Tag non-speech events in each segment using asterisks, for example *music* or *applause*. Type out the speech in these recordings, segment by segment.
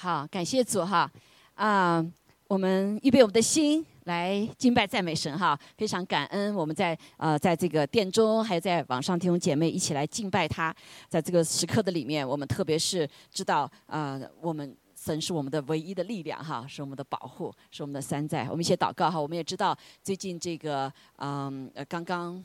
好，感谢主哈啊！我们预备我们的心来敬拜赞美神哈，非常感恩我们在呃在这个殿中，还有在网上弟兄姐妹一起来敬拜他，在这个时刻的里面，我们特别是知道啊，我们神是我们的唯一的力量哈，是我们的保护，是我们的山寨。我们一起祷告哈，我们也知道最近这个嗯呃刚刚。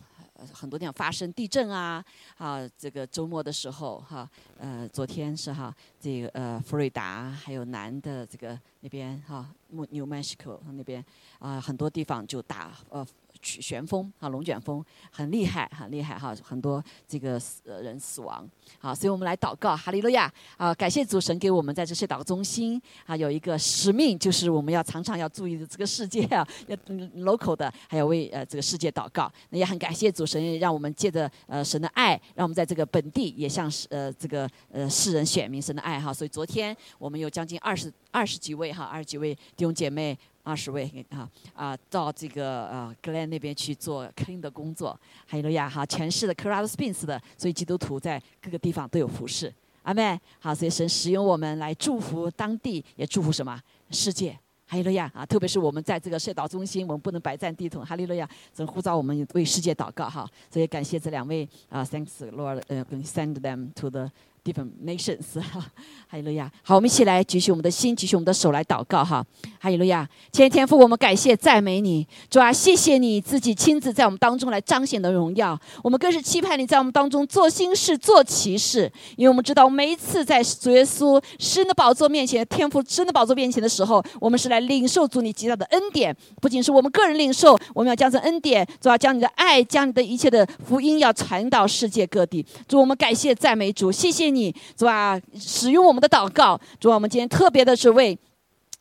很多地方发生地震啊，啊，这个周末的时候哈，呃，昨天是哈，这个呃，佛瑞达还有南的这个那边哈，New Mexico 那边啊，很多地方就打呃。旋风啊，龙卷风很厉害，很厉害哈，很多这个死人死亡。好，所以我们来祷告，哈利路亚啊！感谢主神给我们在这些祷告中心啊，有一个使命，就是我们要常常要注意这个世界啊，要 local 的，还要为呃这个世界祷告。那也很感谢主神，让我们借着呃神的爱，让我们在这个本地也向呃这个呃世人显明神的爱哈。所以昨天我们有将近二十二十几位哈，二十几位弟兄姐妹。二十位啊啊，到这个呃格兰那边去做 clean 的工作，还有呀哈，全市的 c r a s p i n s 的，所以基督徒在各个地方都有服侍。阿妹，好，所以神使用我们来祝福当地，也祝福什么世界？哈利路亚啊！特别是我们在这个社岛中心，我们不能白占地图。哈利路亚，神呼召我们为世界祷告哈。所以感谢这两位啊，Thanks Lord，呃，send them to the different nations 哈。*laughs* 哈利路亚，好，我们一起来举起我们的心，举起我们的手来祷告哈。哈利路亚，天天父，我们感谢赞美你，主啊，谢谢你自己亲自在我们当中来彰显的荣耀。我们更是期盼你在我们当中做新事、做奇事，因为我们知道每一次在主耶稣神的宝座面前、天父神的宝座面前的时候，我们是来领受主你极大的恩典。不仅是我们个人领受，我们要将这恩典，主要将你的爱、将你的一切的福音要传到世界各地。主，我们感谢赞美主，谢谢你，你是吧，使用我们的祷告。主啊，我们今天特别的是为。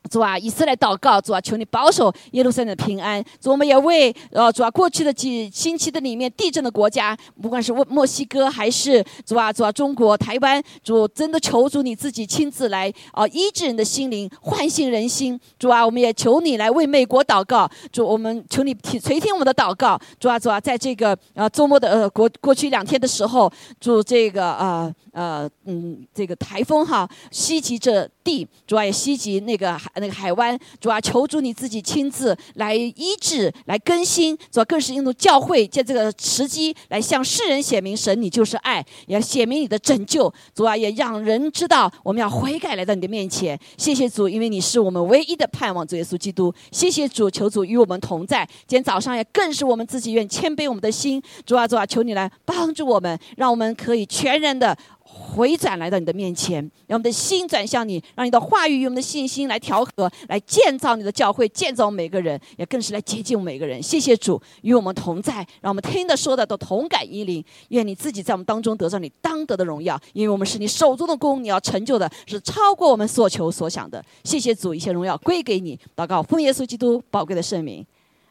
主啊，以色列祷告，主啊，求你保守耶路撒冷的平安。主，我们也为呃，主啊，过去的几星期的里面地震的国家，不管是墨墨西哥还是主啊，主啊，中国台湾，主真的求主你自己亲自来啊，医治人的心灵，唤醒人心。主啊，我们也求你来为美国祷告。主，我们求你听垂听我们的祷告。主啊，主啊，在这个呃周末的呃过过去两天的时候，主这个呃呃嗯这个台风哈袭击着地，主啊也袭击那个海。那个海湾，主啊，求主你自己亲自来医治、来更新，主要更是用教会借这个时机来向世人显明神，你就是爱，也显明你的拯救。主啊，也让人知道我们要悔改来到你的面前。谢谢主，因为你是我们唯一的盼望，主耶稣基督。谢谢主，求主与我们同在。今天早上也更是我们自己愿谦卑我们的心。主啊，主啊，求你来帮助我们，让我们可以全然的。回转来到你的面前，让我们的心转向你，让你的话语与我们的信心来调和，来建造你的教会，建造每个人，也更是来接近每个人。谢谢主与我们同在，让我们听的说的都同感一灵。愿你自己在我们当中得上你当得的荣耀，因为我们是你手中的功，你要成就的是超过我们所求所想的。谢谢主，一切荣耀归给你。祷告，奉耶稣基督宝贵的圣名，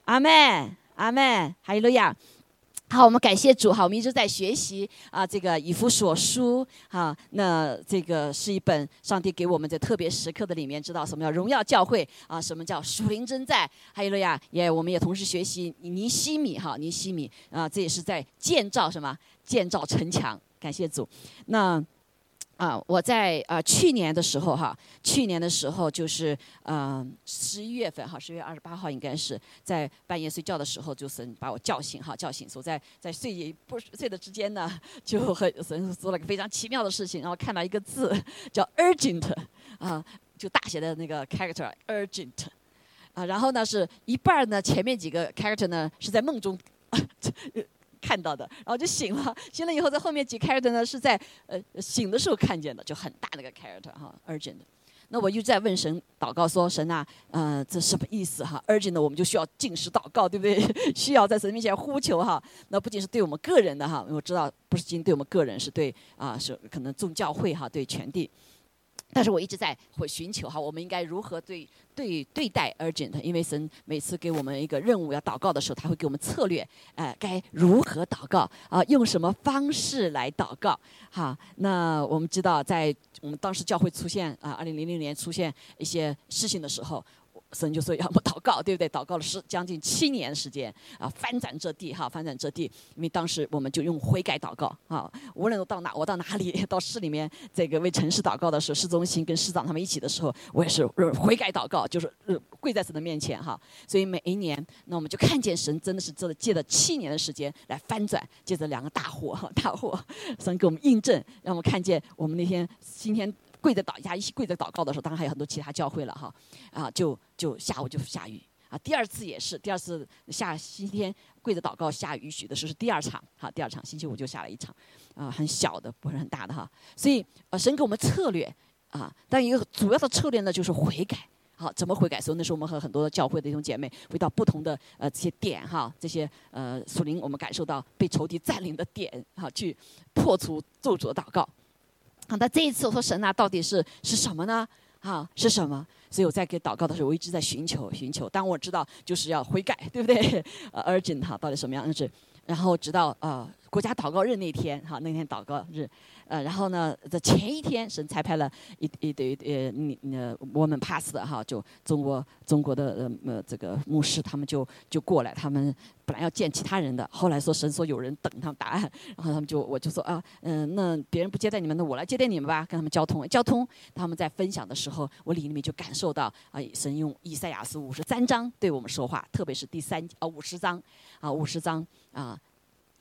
阿门，阿门，哈利路亚。好，我们感谢主。好，我们一直在学习啊，这个以弗所书。哈，那这个是一本上帝给我们的特别时刻的里面，知道什么叫荣耀教会啊？什么叫属灵真在？还有了呀，也我们也同时学习尼西米。哈，尼西米啊，这也是在建造什么？建造城墙。感谢主。那。啊，我在啊去年的时候哈，去年的时候就是嗯十一月份哈，十月二十八号应该是在半夜睡觉的时候，就神把我叫醒哈，叫醒，所在在睡不睡的之间呢，就和神做了个非常奇妙的事情，然后看到一个字叫 urgent 啊，就大写的那个 character urgent 啊，然后呢是一半呢前面几个 character 呢是在梦中。*laughs* 看到的，然后就醒了，*laughs* 醒了以后在后面几 character 呢是在呃醒的时候看见的，就很大那个 character 哈，urgent。那我又在问神祷告说，神啊，呃，这什么意思哈？urgent 我们就需要进食祷告，对不对？*laughs* 需要在神面前呼求哈。那不仅是对我们个人的哈，我知道不是仅对我们个人，是对啊，是可能众教会哈，对全地。但是我一直在会寻求哈，我们应该如何对对对待 urgent？因为神每次给我们一个任务要祷告的时候，他会给我们策略，哎，该如何祷告啊？用什么方式来祷告？哈，那我们知道，在我们当时教会出现啊，二零零零年出现一些事情的时候，神就说要么祷告，对不对？祷告了是将近七年时间啊，翻转这地哈，翻转这地。因为当时我们就用悔改祷告啊，无论到哪，我到哪里，到市里面这个为城市祷告的时候，市中心跟市长他们一起的时候，我也是悔改祷告，就是跪在神的面前哈。所以每一年，那我们就看见神真的是这借了七年的时间来翻转，借着两个大火，大火，神给我们印证，让我们看见我们那天今天。跪着祷下一起跪着祷告的时候，当然还有很多其他教会了哈，啊，就就下午就下雨啊。第二次也是，第二次下星期天跪着祷告下雨许的时候是第二场，好，第二场星期五就下了一场，啊，很小的不是很大的哈。所以呃，神给我们策略啊，但一个主要的策略呢就是悔改，好，怎么悔改？所以那时候我们和很多的教会的弟兄姐妹回到不同的呃这些点哈，这些呃属灵我们感受到被仇敌占领的点哈，去破除咒诅的祷告。好，那这一次我说神啊，到底是是什么呢？啊，是什么？所以我在给祷告的时候，我一直在寻求寻求。当我知道就是要悔改，对不对？*laughs* 呃，urgent 哈，到底什么样的是？然后直到呃国家祷告日那天哈，那天祷告日。呃，然后呢，在前一天，神才派了一一堆呃，你呃，我们 pass 的哈，就中国中国的呃呃这个牧师，他们就就过来，他们本来要见其他人的，后来说神说有人等他们答案，然后他们就我就说啊，嗯，那别人不接待你们，那我来接待你们吧，跟他们交通交通。他们在分享的时候，我里面就感受到啊，神用以赛亚书五十三章对我们说话，特别是第三啊五十章啊五十章啊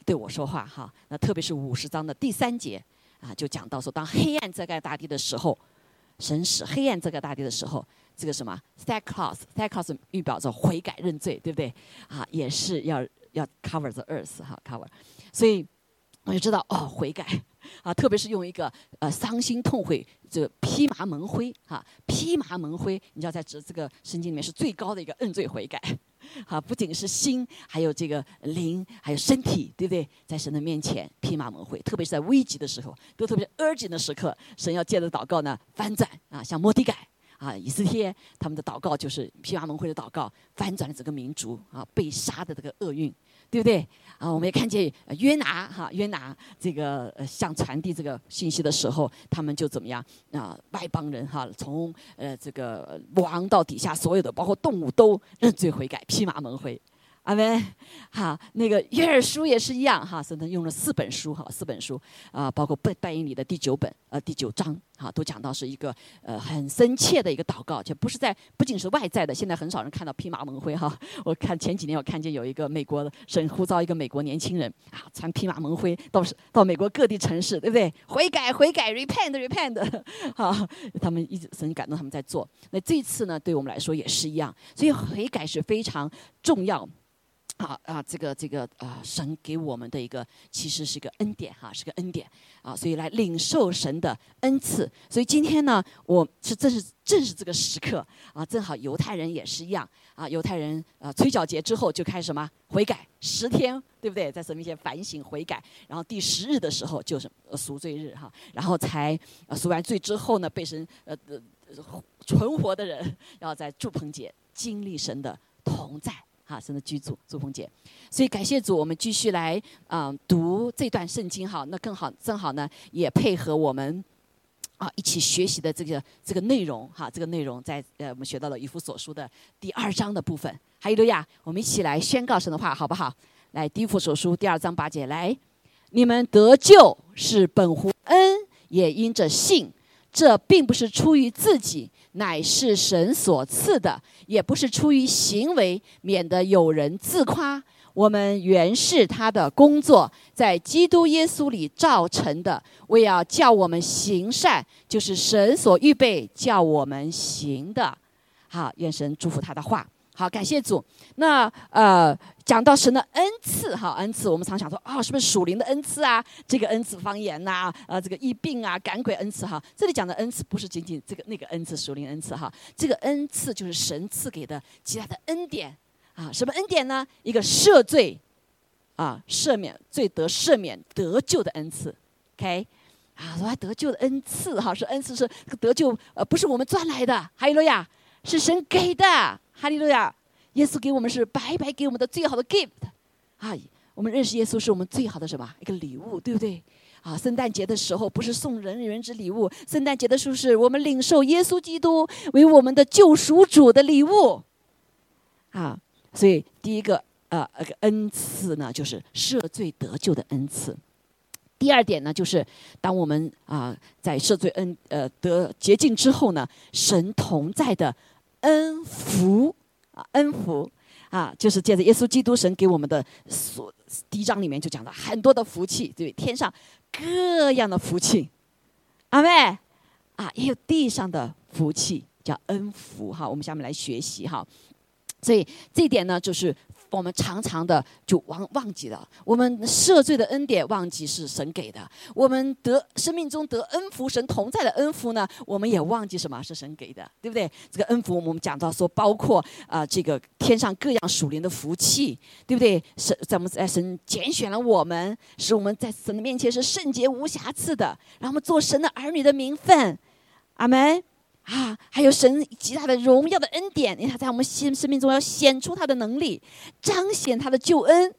对我说话哈，那特别是五十章的第三节。啊，就讲到说，当黑暗遮盖大地的时候，神使黑暗遮盖大地的时候，这个什么 sackcloth，sackcloth 预表着悔改认罪，对不对？啊，也是要要 cover the earth 哈，cover。所以我就知道哦，悔改啊，特别是用一个呃伤心痛悔，这个披麻蒙灰哈，披麻蒙灰，你知道在这这个圣经里面是最高的一个认罪悔改。好，不仅是心，还有这个灵，还有身体，对不对？在神的面前披麻蒙灰，特别是在危急的时候，都特别 urgent 的时刻，神要借着祷告呢翻转啊，像摩底改啊，以斯帖他们的祷告就是披麻蒙灰的祷告，翻转了整个民族啊被杀的这个厄运。对不对啊？我们也看见约拿哈，约拿这个呃，向传递这个信息的时候，他们就怎么样啊？外邦人哈，从呃这个王到底下所有的，包括动物都认罪悔改，披麻蒙灰。阿门，好，那个约尔书也是一样哈，神用了四本书哈，四本书啊，包括拜拜因里的第九本呃第九章啊，都讲到是一个呃很深切的一个祷告，就不是在不仅是外在的，现在很少人看到披麻蒙灰哈。*laughs* 我看前几年我看见有一个美国的神呼召一个美国年轻人啊，穿披麻蒙灰到是到美国各地城市，对不对？悔改悔改，repent repent，*laughs* 好，他们一直神感动他们在做。那这次呢，对我们来说也是一样，所以悔改是非常重要。啊啊，这个这个啊，神给我们的一个其实是一个恩典哈，是个恩典啊，所以来领受神的恩赐。所以今天呢，我是正是正是这个时刻啊，正好犹太人也是一样啊，犹太人啊，催缴节之后就开始什么悔改十天，对不对？在神面前反省悔改，然后第十日的时候就是赎罪日哈，然后才赎完罪之后呢，被神呃呃存活的人要在祝棚节经历神的同在。哈，神的居住，祝鹏姐，所以感谢主，我们继续来啊读这段圣经哈，那更好，正好呢也配合我们啊一起学习的这个这个内容哈，这个内容在呃我们学到了以弗所书的第二章的部分，还有路亚，我们一起来宣告神的话好不好？来，第一弗所书第二章八节，来，你们得救是本乎恩，也因着信，这并不是出于自己。乃是神所赐的，也不是出于行为，免得有人自夸。我们原是他的工作，在基督耶稣里造成的，为要叫我们行善，就是神所预备叫我们行的。好，愿神祝福他的话。好，感谢主。那呃，讲到神的恩赐，哈，恩赐，我们常想说，啊，是不是属灵的恩赐啊？这个恩赐方言呐，呃，这个疫病啊，赶鬼恩赐哈。这里讲的恩赐不是仅仅这个那个恩赐，属灵恩赐哈。这个恩赐就是神赐给的其他的恩典啊。什么恩典呢？一个赦罪啊，赦免罪得赦免得救的恩赐。OK，啊，说得救的恩赐哈，是恩赐是得救，呃，不是我们赚来的，哈利路亚，是神给的。哈利路亚！耶稣给我们是白白给我们的最好的 gift，啊，我们认识耶稣是我们最好的什么一个礼物，对不对？啊，圣诞节的时候不是送人人之礼物，圣诞节的时候是我们领受耶稣基督为我们的救赎主的礼物。啊，所以第一个呃那个恩赐呢，就是赦罪得救的恩赐。第二点呢，就是当我们啊在赦罪恩呃得洁净之后呢，神同在的恩福啊恩福啊，就是借着耶稣基督神给我们的所第一章里面就讲了很多的福气，对天上各样的福气，阿妹啊，也有地上的福气叫恩福哈。我们下面来学习哈，所以这一点呢，就是。我们常常的就忘忘记了，我们赦罪的恩典忘记是神给的；我们得生命中得恩福，神同在的恩福呢，我们也忘记什么是神给的，对不对？这个恩福我们讲到说，包括啊，这个天上各样属灵的福气，对不对？神咱们在神拣选了我们，使我们在神的面前是圣洁无瑕疵的，让我们做神的儿女的名分。阿门。啊，还有神极大的荣耀的恩典，因为他在我们生生命中要显出他的能力，彰显他的救恩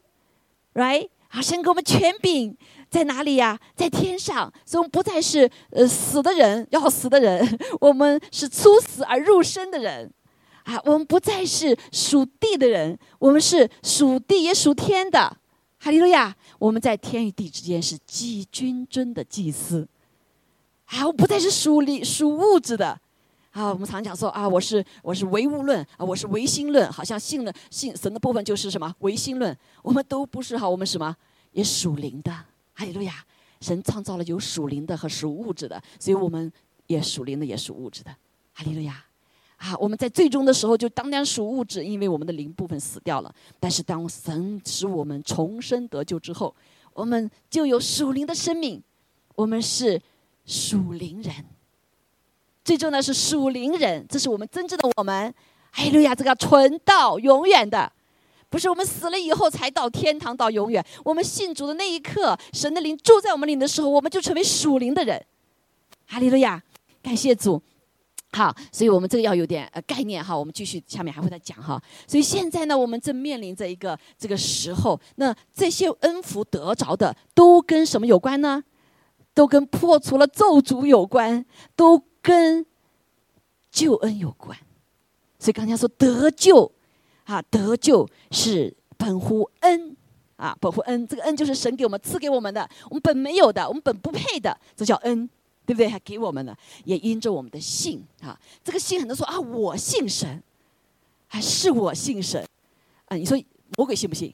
，right？啊，神给我们权柄在哪里呀？在天上，所以我们不再是呃死的人，要死的人，*laughs* 我们是出死而入生的人，啊，我们不再是属地的人，我们是属地也属天的，哈利路亚！我们在天与地之间是祭君尊的祭司，啊，我不再是属里属物质的。啊，我们常讲说啊，我是我是唯物论啊，我是唯心论，好像信了信神的部分就是什么唯心论。我们都不是哈，我们什么也属灵的。哈利路亚，神创造了有属灵的和属物质的，所以我们也属灵的，也属物质的。哈利路亚，啊，我们在最终的时候就当然属物质，因为我们的灵部分死掉了。但是当神使我们重生得救之后，我们就有属灵的生命，我们是属灵人。最重要的是属灵人，这是我们真正的我们。哎，路亚，这个存到永远的，不是我们死了以后才到天堂到永远。我们信主的那一刻，神的灵住在我们里的时候，我们就成为属灵的人。哈利路亚，感谢主。好，所以我们这个要有点呃概念哈。我们继续下面还会再讲哈。所以现在呢，我们正面临着一个这个时候，那这些恩福得着的都跟什么有关呢？都跟破除了咒诅有关，都。跟救恩有关，所以刚才说得救，啊，得救是本乎恩，啊，本乎恩，这个恩就是神给我们赐给我们的，我们本没有的，我们本不配的，这叫恩，对不对？还给我们的，也因着我们的信，啊，这个信很多说啊，我信神，还是我信神，啊，你说魔鬼信不信？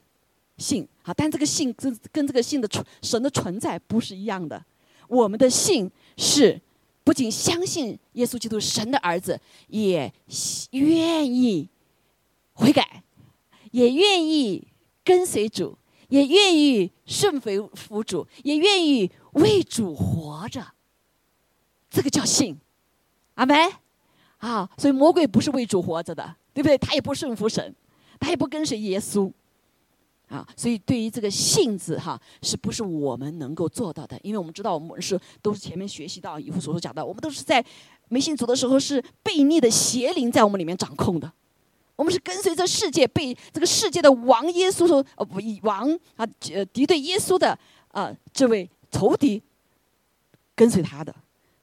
信，好，但这个信跟跟这个信的存神的存在不是一样的，我们的信是。不仅相信耶稣基督神的儿子，也愿意悔改，也愿意跟随主，也愿意顺服服主，也愿意为主活着。这个叫信，阿门。啊，所以魔鬼不是为主活着的，对不对？他也不顺服神，他也不跟随耶稣。啊，所以对于这个性子哈，是不是我们能够做到的？因为我们知道，我们是都是前面学习到以弗所说讲的，我们都是在没信主的时候是悖逆的邪灵在我们里面掌控的，我们是跟随着世界被这个世界的王耶稣说呃不王啊呃敌对耶稣的啊这位仇敌跟随他的，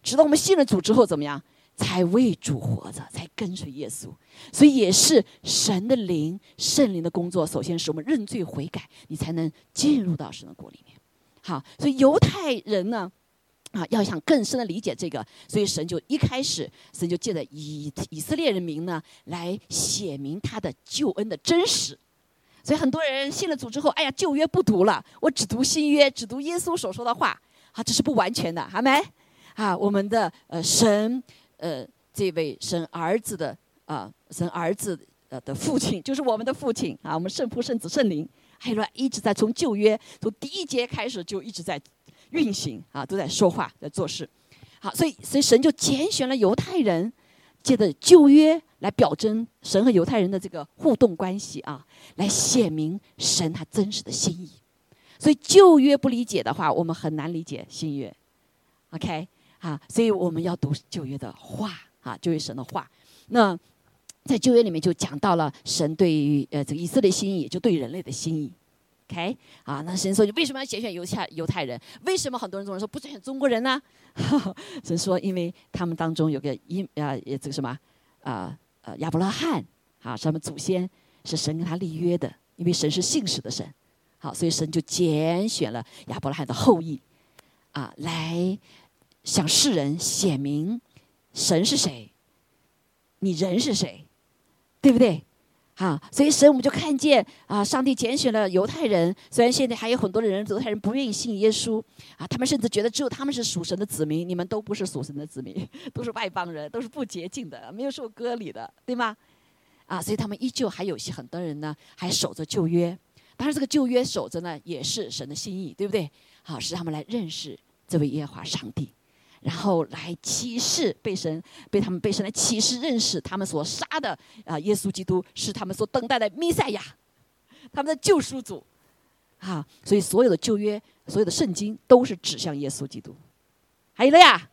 直到我们信了主之后怎么样？才为主活着，才跟随耶稣，所以也是神的灵、圣灵的工作。首先是我们认罪悔改，你才能进入到神的国里面。好，所以犹太人呢，啊，要想更深的理解这个，所以神就一开始，神就借着以以色列人民呢，来写明他的救恩的真实。所以很多人信了主之后，哎呀，旧约不读了，我只读新约，只读耶稣所说的话。啊，这是不完全的，好没？啊，我们的呃神。呃，这位生儿子的啊，生儿子呃的父亲，就是我们的父亲啊，我们圣父、圣子、圣灵，还有一直在从旧约从第一节开始就一直在运行啊，都在说话，在做事。好，所以所以神就拣选了犹太人，借着旧约来表征神和犹太人的这个互动关系啊，来显明神他真实的心意。所以旧约不理解的话，我们很难理解新约。OK。啊，所以我们要读旧约的话，啊，旧约神的话。那在旧约里面就讲到了神对于呃这个以色列心意，也就对人类的心意。，OK？啊，那神说你为什么要拣选犹太犹太人？为什么很多人总是说不选中国人呢？*laughs* 神说，因为他们当中有个伊啊，这个什么啊呃亚伯拉罕啊，是他们祖先是神跟他立约的，因为神是信实的神，好，所以神就拣选了亚伯拉罕的后裔啊，来向世人显明神是谁，你人是谁，对不对？啊，所以神我们就看见啊，上帝拣选了犹太人。虽然现在还有很多的人，犹太人不愿意信耶稣啊，他们甚至觉得只有他们是属神的子民，你们都不是属神的子民，*laughs* 都是外邦人，都是不洁净的，没有受割礼的，对吗？啊，所以他们依旧还有些很多人呢，还守着旧约。当然，这个旧约守着呢，也是神的心意，对不对？好，使他们来认识这位耶和华上帝。然后来启示被神被他们被神来启示认识他们所杀的啊耶稣基督是他们所等待的弥赛亚，他们的救赎主，啊，所以所有的旧约所有的圣经都是指向耶稣基督，还有了呀，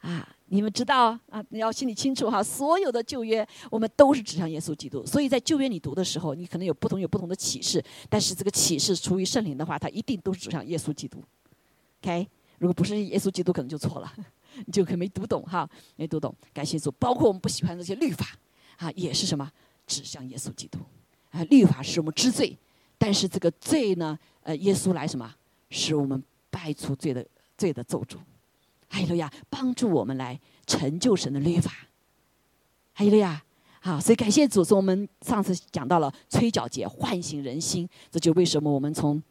啊，你们知道啊，你要心里清楚哈，所有的旧约我们都是指向耶稣基督，所以在旧约你读的时候，你可能有不同有不同的启示，但是这个启示出于圣灵的话，它一定都是指向耶稣基督，OK。如果不是耶稣基督，可能就错了，*laughs* 你就可能没读懂哈，没读懂。感谢主，包括我们不喜欢这些律法，啊，也是什么指向耶稣基督啊？律法是我们知罪，但是这个罪呢，呃，耶稣来什么，使我们败除罪的罪的咒诅。还有呀，帮助我们来成就神的律法。还有呀，好，所以感谢主，是我们上次讲到了吹角节唤醒人心，这就为什么我们从。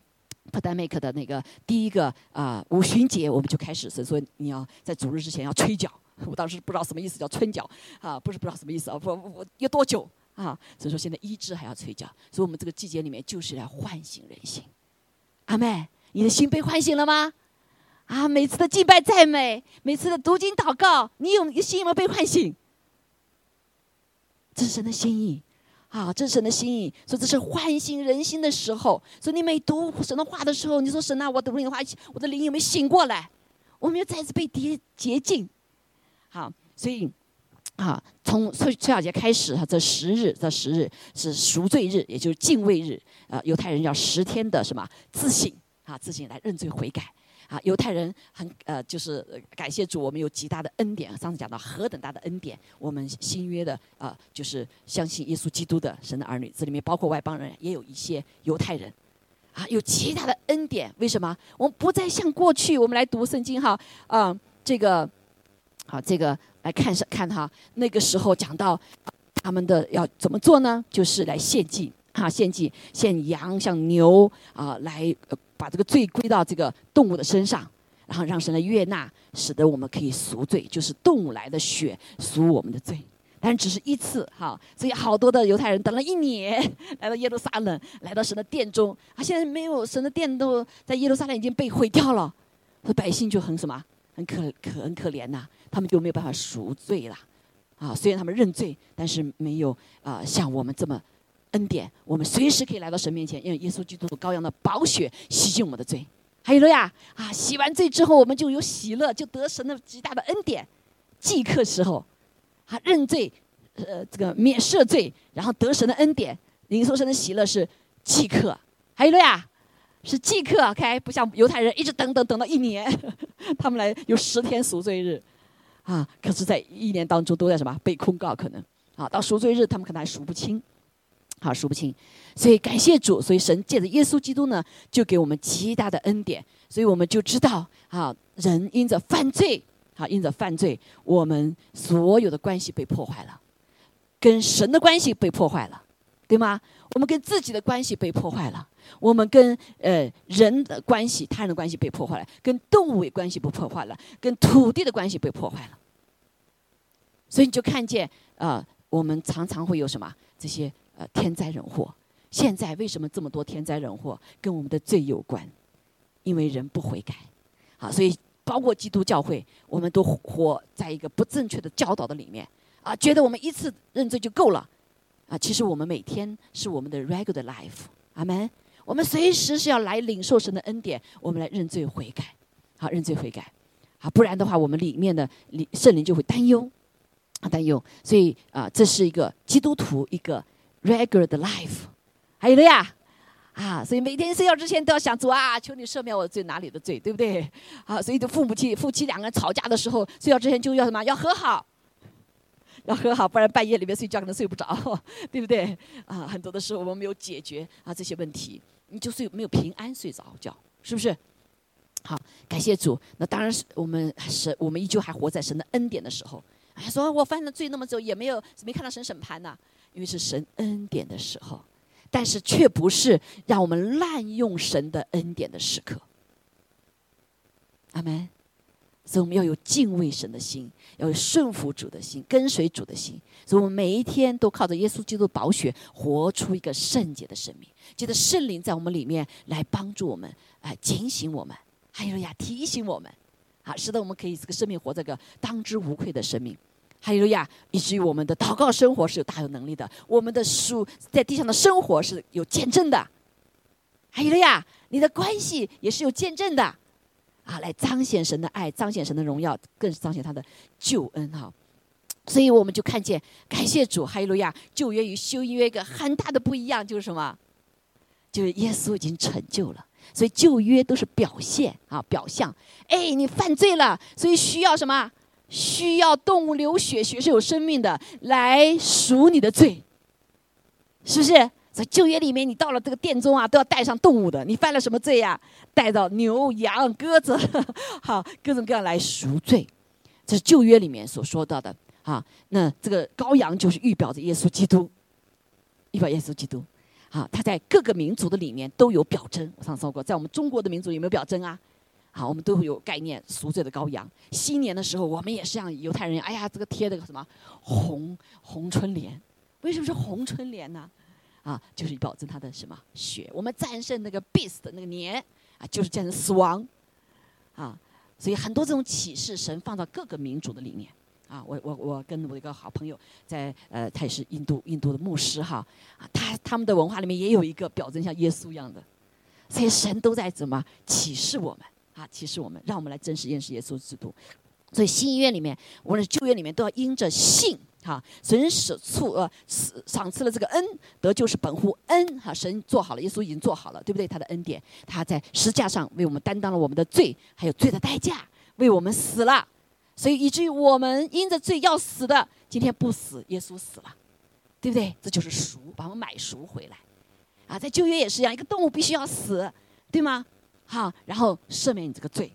P a n m a k e 的那个第一个啊五旬节，我们就开始是说你要在主日之前要吹角。*laughs* 我当时不知道什么意思叫春角啊，不是不知道什么意思啊，不我要多久啊？所以说现在医治还要吹角，所以我们这个季节里面就是来唤醒人心。阿妹，你的心被唤醒了吗？啊，每次的敬拜赞美，每次的读经祷告，你有你心有没有被唤醒？这是神的心意。啊，这是神的心意，所以这是唤醒人心的时候。所以你每读神的话的时候，你说神啊，我读你的话，我的灵有没有醒过来？我没有再次被洁洁净。好，所以啊，从崔崔小杰开始，哈，这十日，这十日是赎罪日，也就是敬畏日。啊，犹太人要十天的什么自省啊，自省来认罪悔改。啊，犹太人很呃，就是感谢主，我们有极大的恩典。上次讲到何等大的恩典，我们新约的啊，就是相信耶稣基督的神的儿女，这里面包括外邦人，也有一些犹太人，啊，有极大的恩典。为什么？我们不再像过去，我们来读圣经哈，啊，这个，好，这个来看看哈，那个时候讲到他们的要怎么做呢？就是来献祭，哈，献祭，献羊，像牛啊，来。把这个罪归到这个动物的身上，然后让神来悦纳，使得我们可以赎罪，就是动物来的血赎我们的罪。但只是一次哈，所以好多的犹太人等了一年，来到耶路撒冷，来到神的殿中。啊，现在没有神的殿都在耶路撒冷已经被毁掉了，说百姓就很什么，很可可很可怜呐，他们就没有办法赎罪了。啊，虽然他们认罪，但是没有啊像我们这么。恩典，我们随时可以来到神面前，用耶稣基督羔羊的宝血洗净我们的罪。还有了呀，啊，洗完罪之后，我们就有喜乐，就得神的极大的恩典。即刻时候，啊，认罪，呃，这个免赦罪，然后得神的恩典，领受神的喜乐是即刻。还有了呀，是即刻，OK，不像犹太人一直等等等到一年，*laughs* 他们来有十天赎罪日，啊，可是在一年当中都在什么被控告可能，啊，到赎罪日他们可能还数不清。好数不清，所以感谢主，所以神借着耶稣基督呢，就给我们极大的恩典，所以我们就知道，啊，人因着犯罪，啊，因着犯罪，我们所有的关系被破坏了，跟神的关系被破坏了，对吗？我们跟自己的关系被破坏了，我们跟呃人的关系、他人的关系被破坏了，跟动物的关系被破坏了，跟土地的关系被破坏了，所以你就看见，啊，我们常常会有什么这些。呃，天灾人祸，现在为什么这么多天灾人祸？跟我们的罪有关，因为人不悔改，啊，所以包括基督教会，我们都活在一个不正确的教导的里面，啊，觉得我们一次认罪就够了，啊，其实我们每天是我们的 regular life，阿门。我们随时是要来领受神的恩典，我们来认罪悔改，好认罪悔改，啊，不然的话，我们里面的圣灵就会担忧，啊，担忧。所以啊，这是一个基督徒一个。Regular 的 life，还有了呀，啊，所以每天睡觉之前都要想主啊，求你赦免我罪哪里的罪，对不对？啊，所以的父母亲夫妻两个人吵架的时候，睡觉之前就要什么？要和好，要和好，不然半夜里面睡觉可能睡不着，*laughs* 对不对？啊，很多的时候我们没有解决啊这些问题，你就睡没有平安睡着觉，是不是？好，感谢主。那当然是我们神，我们依旧还活在神的恩典的时候。哎，说我犯了罪那么久，也没有没看到神审判呢，因为是神恩典的时候。但是却不是让我们滥用神的恩典的时刻，阿门。所以我们要有敬畏神的心，要有顺服主的心，跟随主的心。所以我们每一天都靠着耶稣基督宝血，活出一个圣洁的生命。记得圣灵在我们里面来帮助我们，哎，警醒我们，还有呀，提醒我们，啊，使得我们可以这个生命活这个当之无愧的生命。哈利路亚，以至于我们的祷告生活是有大有能力的，我们的书在地上的生活是有见证的。哈利路亚，你的关系也是有见证的，啊，来彰显神的爱，彰显神的荣耀，更是彰显他的救恩哈。所以我们就看见，感谢主，哈利路亚！旧约与修约一个很大的不一样就是什么？就是耶稣已经成就了，所以旧约都是表现啊，表象。哎，你犯罪了，所以需要什么？需要动物流血，血是有生命的，来赎你的罪，是不是？在旧约里面，你到了这个殿中啊，都要带上动物的。你犯了什么罪呀？带到牛、羊、鸽子，*laughs* 好，各种各样来赎罪。这是旧约里面所说到的啊。那这个羔羊就是预表着耶稣基督，预表耶稣基督。啊，他在各个民族的里面都有表征。我上次说过，在我们中国的民族有没有表征啊？好，我们都会有概念，赎罪的羔羊。新年的时候，我们也是像犹太人，哎呀，这个贴这个什么红红春联，为什么是红春联呢？啊，就是保证他的什么血。我们战胜那个 beast 那个年啊，就是战胜死亡。啊，所以很多这种启示，神放到各个民族的里面。啊，我我我跟我一个好朋友在呃，他也是印度印度的牧师哈，啊，他他们的文化里面也有一个表征像耶稣一样的，所以神都在怎么启示我们。啊，启示我们，让我们来真实认识耶稣基督。所以新医院里面，无论是旧约里面，都要因着信，哈，神舍赐呃赏赐了这个恩，得救是本乎恩，哈，神做好了，耶稣已经做好了，对不对？他的恩典，他在十架上为我们担当了我们的罪，还有罪的代价，为我们死了。所以以至于我们因着罪要死的，今天不死，耶稣死了，对不对？这就是赎，把我们买赎回来。啊，在旧约也是一样，一个动物必须要死，对吗？好，然后赦免你这个罪，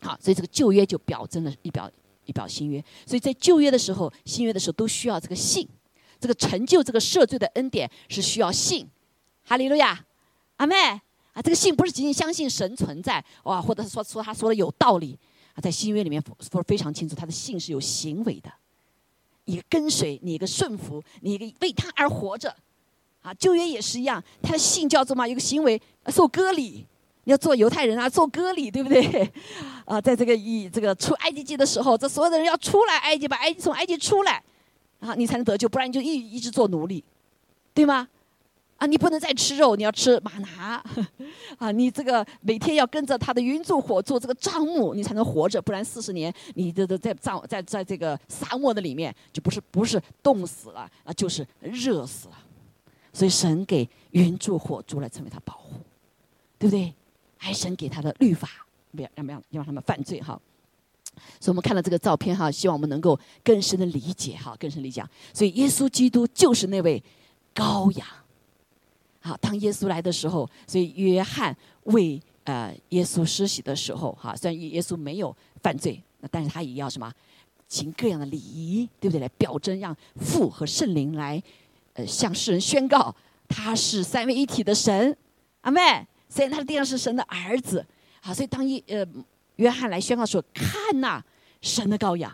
好，所以这个旧约就表征了一表一表新约。所以在旧约的时候，新约的时候都需要这个信，这个成就这个赦罪的恩典是需要信。哈利路亚，阿妹啊，这个信不是仅仅相信神存在哇，或者是说说他说的有道理啊，在新约里面说非常清楚，他的信是有行为的，一个跟随你一个顺服你一个为他而活着啊。旧约也是一样，他的信叫做嘛，有个行为受割礼。要做犹太人啊，做割礼，对不对？*laughs* 啊，在这个以这个出埃及记的时候，这所有的人要出来埃及，把埃及从埃及出来，啊，你才能得救，不然你就一一直做奴隶，对吗？啊，你不能再吃肉，你要吃马拿，*laughs* 啊，你这个每天要跟着他的云柱火做这个帐幕，你才能活着，不然四十年你这这在帐在在这个沙漠的里面，就不是不是冻死了啊，就是热死了。所以神给云柱火柱来成为他保护，对不对？还神给他的律法，不要让不要让他们犯罪哈。所以我们看到这个照片哈，希望我们能够更深的理解哈，更深理解。所以耶稣基督就是那位羔羊。好，当耶稣来的时候，所以约翰为呃耶稣施洗的时候哈，虽然耶稣没有犯罪，那但是他也要什么行各样的礼仪，对不对？来表征让父和圣灵来呃向世人宣告他是三位一体的神。阿妹。所以他的地上是神的儿子，好，所以当一呃约翰来宣告说：“看呐，神的羔羊。”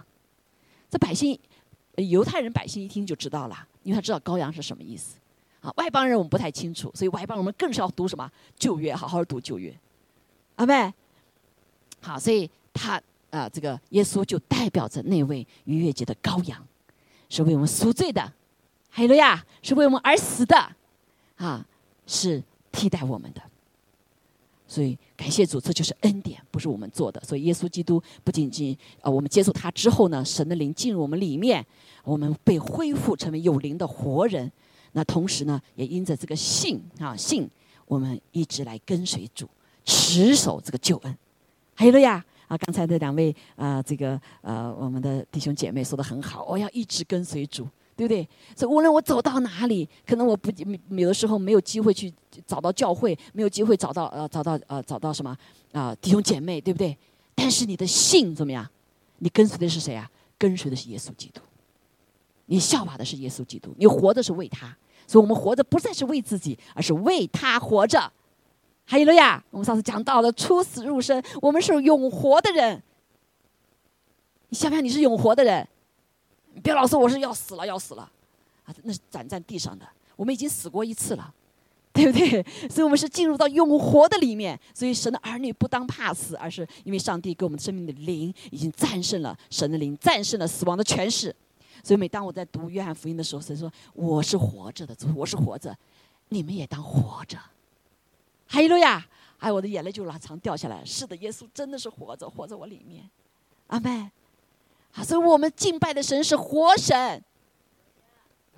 这百姓，犹太人百姓一听就知道了，因为他知道羔羊是什么意思。啊，外邦人我们不太清楚，所以外邦人我们更是要读什么旧约，好好读旧约。阿妹，好，所以他啊，这个耶稣就代表着那位逾越节的羔羊，是为我们赎罪的，哈利亚，是为我们而死的，啊，是替代我们的。所以感谢主，这就是恩典，不是我们做的。所以耶稣基督不仅仅呃，我们接受他之后呢，神的灵进入我们里面，我们被恢复成为有灵的活人。那同时呢，也因着这个信啊信，我们一直来跟随主，持守这个救恩。还有了呀，啊，刚才的两位啊，这个呃，我们的弟兄姐妹说的很好，我要一直跟随主，对不对？所以无论我走到哪里，可能我不有的时候没有机会去找到教会，没有机会找到呃找到呃找到什么啊弟兄姐妹，对不对？但是你的信怎么样？你跟随的是谁啊？跟随的是耶稣基督。你效法的是耶稣基督，你活的是为他，所以我们活着不再是为自己，而是为他活着。还有了呀，我们上次讲到了出死入生，我们是永活的人。你想想你是永活的人？别老说我是要死了要死了，啊，那是长在地上的。我们已经死过一次了，*laughs* 对不对？所以我们是进入到永活的里面。所以神的儿女不当怕死，而是因为上帝给我们生命的灵已经战胜了神的灵，战胜了死亡的权势。所以每当我在读约翰福音的时候，神说我是活着的，我是活着，你们也当活着。哈利路亚！哎，我的眼泪就拉长掉下来。是的，耶稣真的是活着，活在我里面。阿门。啊，所以我们敬拜的神是活神。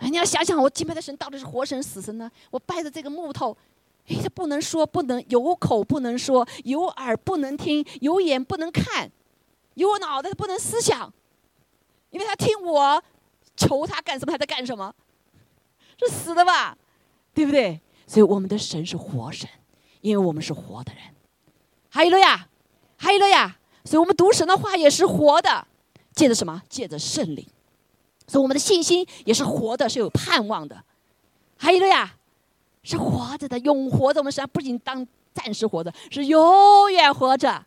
你要想想，我敬拜的神到底是活神、死神呢？我拜的这个木头，哎，他不能说，不能有口不能说，有耳不能听，有眼不能看，有脑袋不能思想，因为他听我。求他干什么？他在干什么？是死的吧？对不对？所以我们的神是活神，因为我们是活的人。还有了呀，还有了呀。所以我们读神的话也是活的，借着什么？借着圣灵。所以我们的信心也是活的，是有盼望的。还有了呀，是活着的，永活的。我们实际上不仅当暂时活着，是永远活着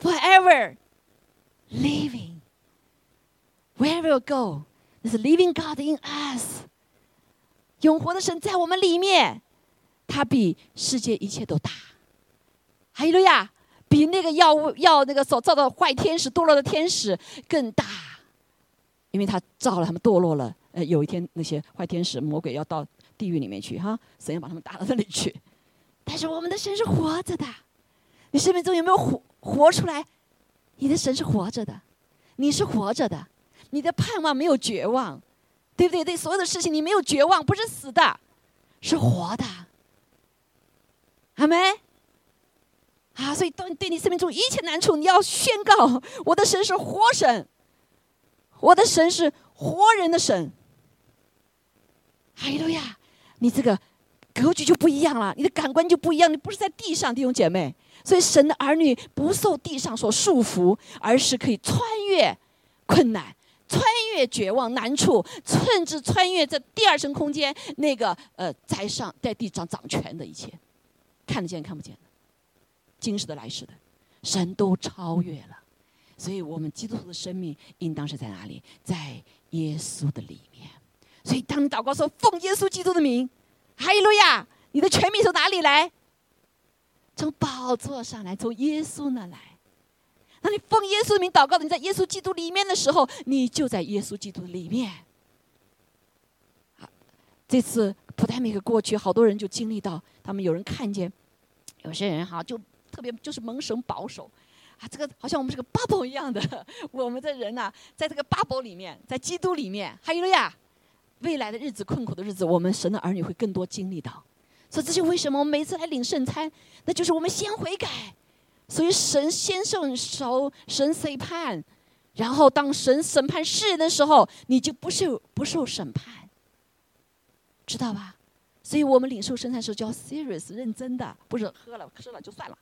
，forever living。Where will go? This living God in us，永活的神在我们里面，他比世界一切都大。还有呀，比那个要要那个所造的坏天使堕落的天使更大，因为他造了他们堕落了。呃，有一天那些坏天使魔鬼要到地狱里面去哈，神要把他们打到那里去。但是我们的神是活着的，你生命中有没有活活出来？你的神是活着的，你是活着的。你的盼望没有绝望，对不对？对所有的事情你没有绝望，不是死的，是活的，好没？啊，所以当对你生命中一切难处，你要宣告：我的神是活神，我的神是活人的神。哈利路亚！你这个格局就不一样了，你的感官就不一样，你不是在地上，弟兄姐妹。所以神的儿女不受地上所束缚，而是可以穿越困难。穿越绝望难处，甚至穿越这第二层空间，那个呃，在上在地上掌权的一切，看得见看不见的，今世的来世的，神都超越了。所以我们基督徒的生命应当是在哪里？在耶稣的里面。所以当你祷告说奉耶稣基督的名，哈利路亚，你的权柄从哪里来？从宝座上来，从耶稣那来。当你奉耶稣的名祷告的，你在耶稣基督里面的时候，你就在耶稣基督里面。这次普泰米克过去，好多人就经历到，他们有人看见，有些人哈就特别就是蒙神保守，啊，这个好像我们是个 bubble 一样的，*laughs* 我们的人呐，在这个 bubble 里面，在基督里面，还有了呀，未来的日子困苦的日子，我们神的儿女会更多经历到。所以这就为什么我们每次来领圣餐，那就是我们先悔改。所以神先受受神审判，然后当神审判世人的时候，你就不受不受审判，知道吧？所以我们领受生产时候叫 serious 认真的，不是喝了吃了就算了。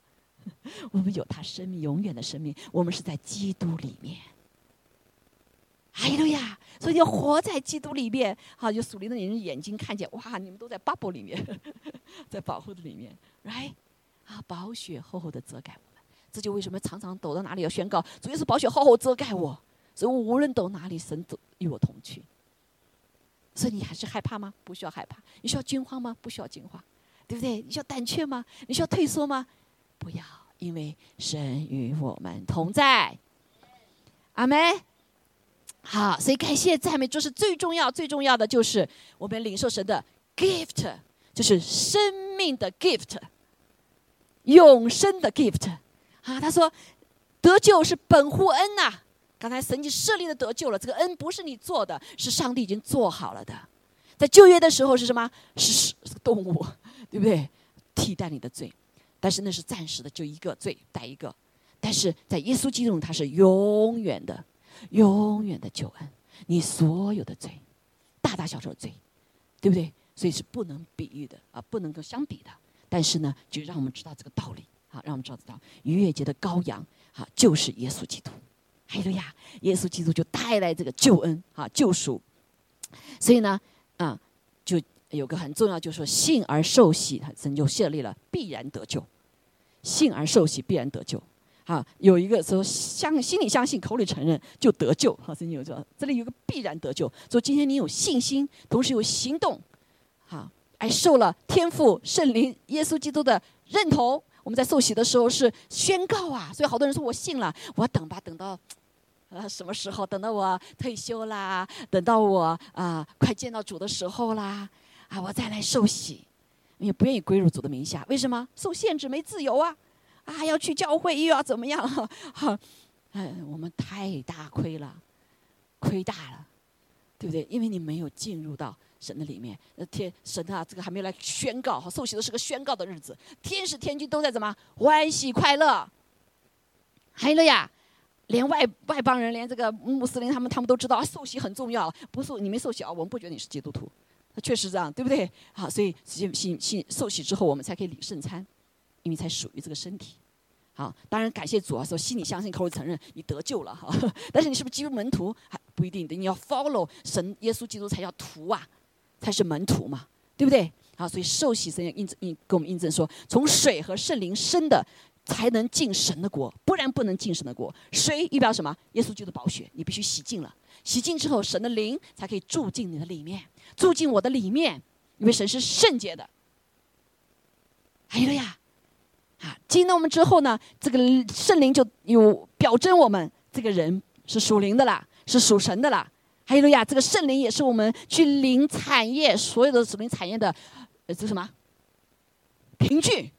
*laughs* 我们有他生命永远的生命，我们是在基督里面。哎呦呀！所以要活在基督里面，好，就属灵的人眼睛看见，哇，你们都在 bubble 里面，*laughs* 在保护的里面，right？啊，宝血厚厚的遮盖我们。这就为什么常常走到哪里要宣告，主要是宝血厚厚遮盖我，所以我无论走哪里，神都与我同去。所以你还是害怕吗？不需要害怕。你需要惊慌吗？不需要惊慌，对不对？你需要胆怯吗？你需要退缩吗？不要，因为神与我们同在。阿门。好，所以感谢赞美，就是最重要、最重要的，就是我们领受神的 gift，就是生命的 gift，永生的 gift。啊，他说，得救是本乎恩呐。刚才神已经设立的得救了，这个恩不是你做的，是上帝已经做好了的。在旧约的时候是什么？是是动物，对不对？替代你的罪，但是那是暂时的，就一个罪带一个。但是在耶稣基督中，他是永远的、永远的救恩，你所有的罪，大大小小的罪，对不对？所以是不能比喻的啊，不能够相比的。但是呢，就让我们知道这个道理，好，让我们知道逾越节的羔羊，好，就是耶稣基督。还有呀，耶稣基督就带来这个救恩，啊，救赎。所以呢，啊，就有个很重要，就是说信而受洗，他神就设立了必然得救。信而受洗，必然得救。啊，有一个说相心里相信，口里承认就得救。好，圣经有说，这里有个必然得救。说今天你有信心，同时有行动，好，哎受了天父圣灵耶稣基督的认同。我们在受洗的时候是宣告啊，所以好多人说我信了，我等吧，等到呃什么时候？等到我退休啦，等到我啊快见到主的时候啦，啊我再来受洗。也不愿意归入主的名下，为什么？受限制，没自由啊。啊，要去教会又要怎么样？哈，哎，我们太大亏了，亏大了，对不对？因为你没有进入到神的里面。呃，天神啊，这个还没有来宣告，哈，受洗的是个宣告的日子，天使天君都在怎么欢喜快乐？还有了呀，连外外邦人，连这个穆斯林，他们他们都知道啊受洗很重要。不受你没受洗啊，我们不觉得你是基督徒，确实这样，对不对？好，所以信信信受洗之后，我们才可以领圣餐。因为才属于这个身体，好，当然感谢主啊，说心里相信，口里承认，你得救了哈。*laughs* 但是你是不是基督门徒还不一定的，你要 follow 神耶稣基督才叫徒啊，才是门徒嘛，对不对？好，所以受洗神要印证，印给我们印证说，从水和圣灵生的才能进神的国，不然不能进神的国。水预表什么？耶稣基督的宝血，你必须洗净了，洗净之后，神的灵才可以住进你的里面，住进我的里面，因为神是圣洁的。还有了呀。啊，进了我们之后呢，这个圣灵就有表征我们这个人是属灵的啦，是属神的啦。还有呀，这个圣灵也是我们去领产业，所有的属灵产业的，呃，这什么凭据？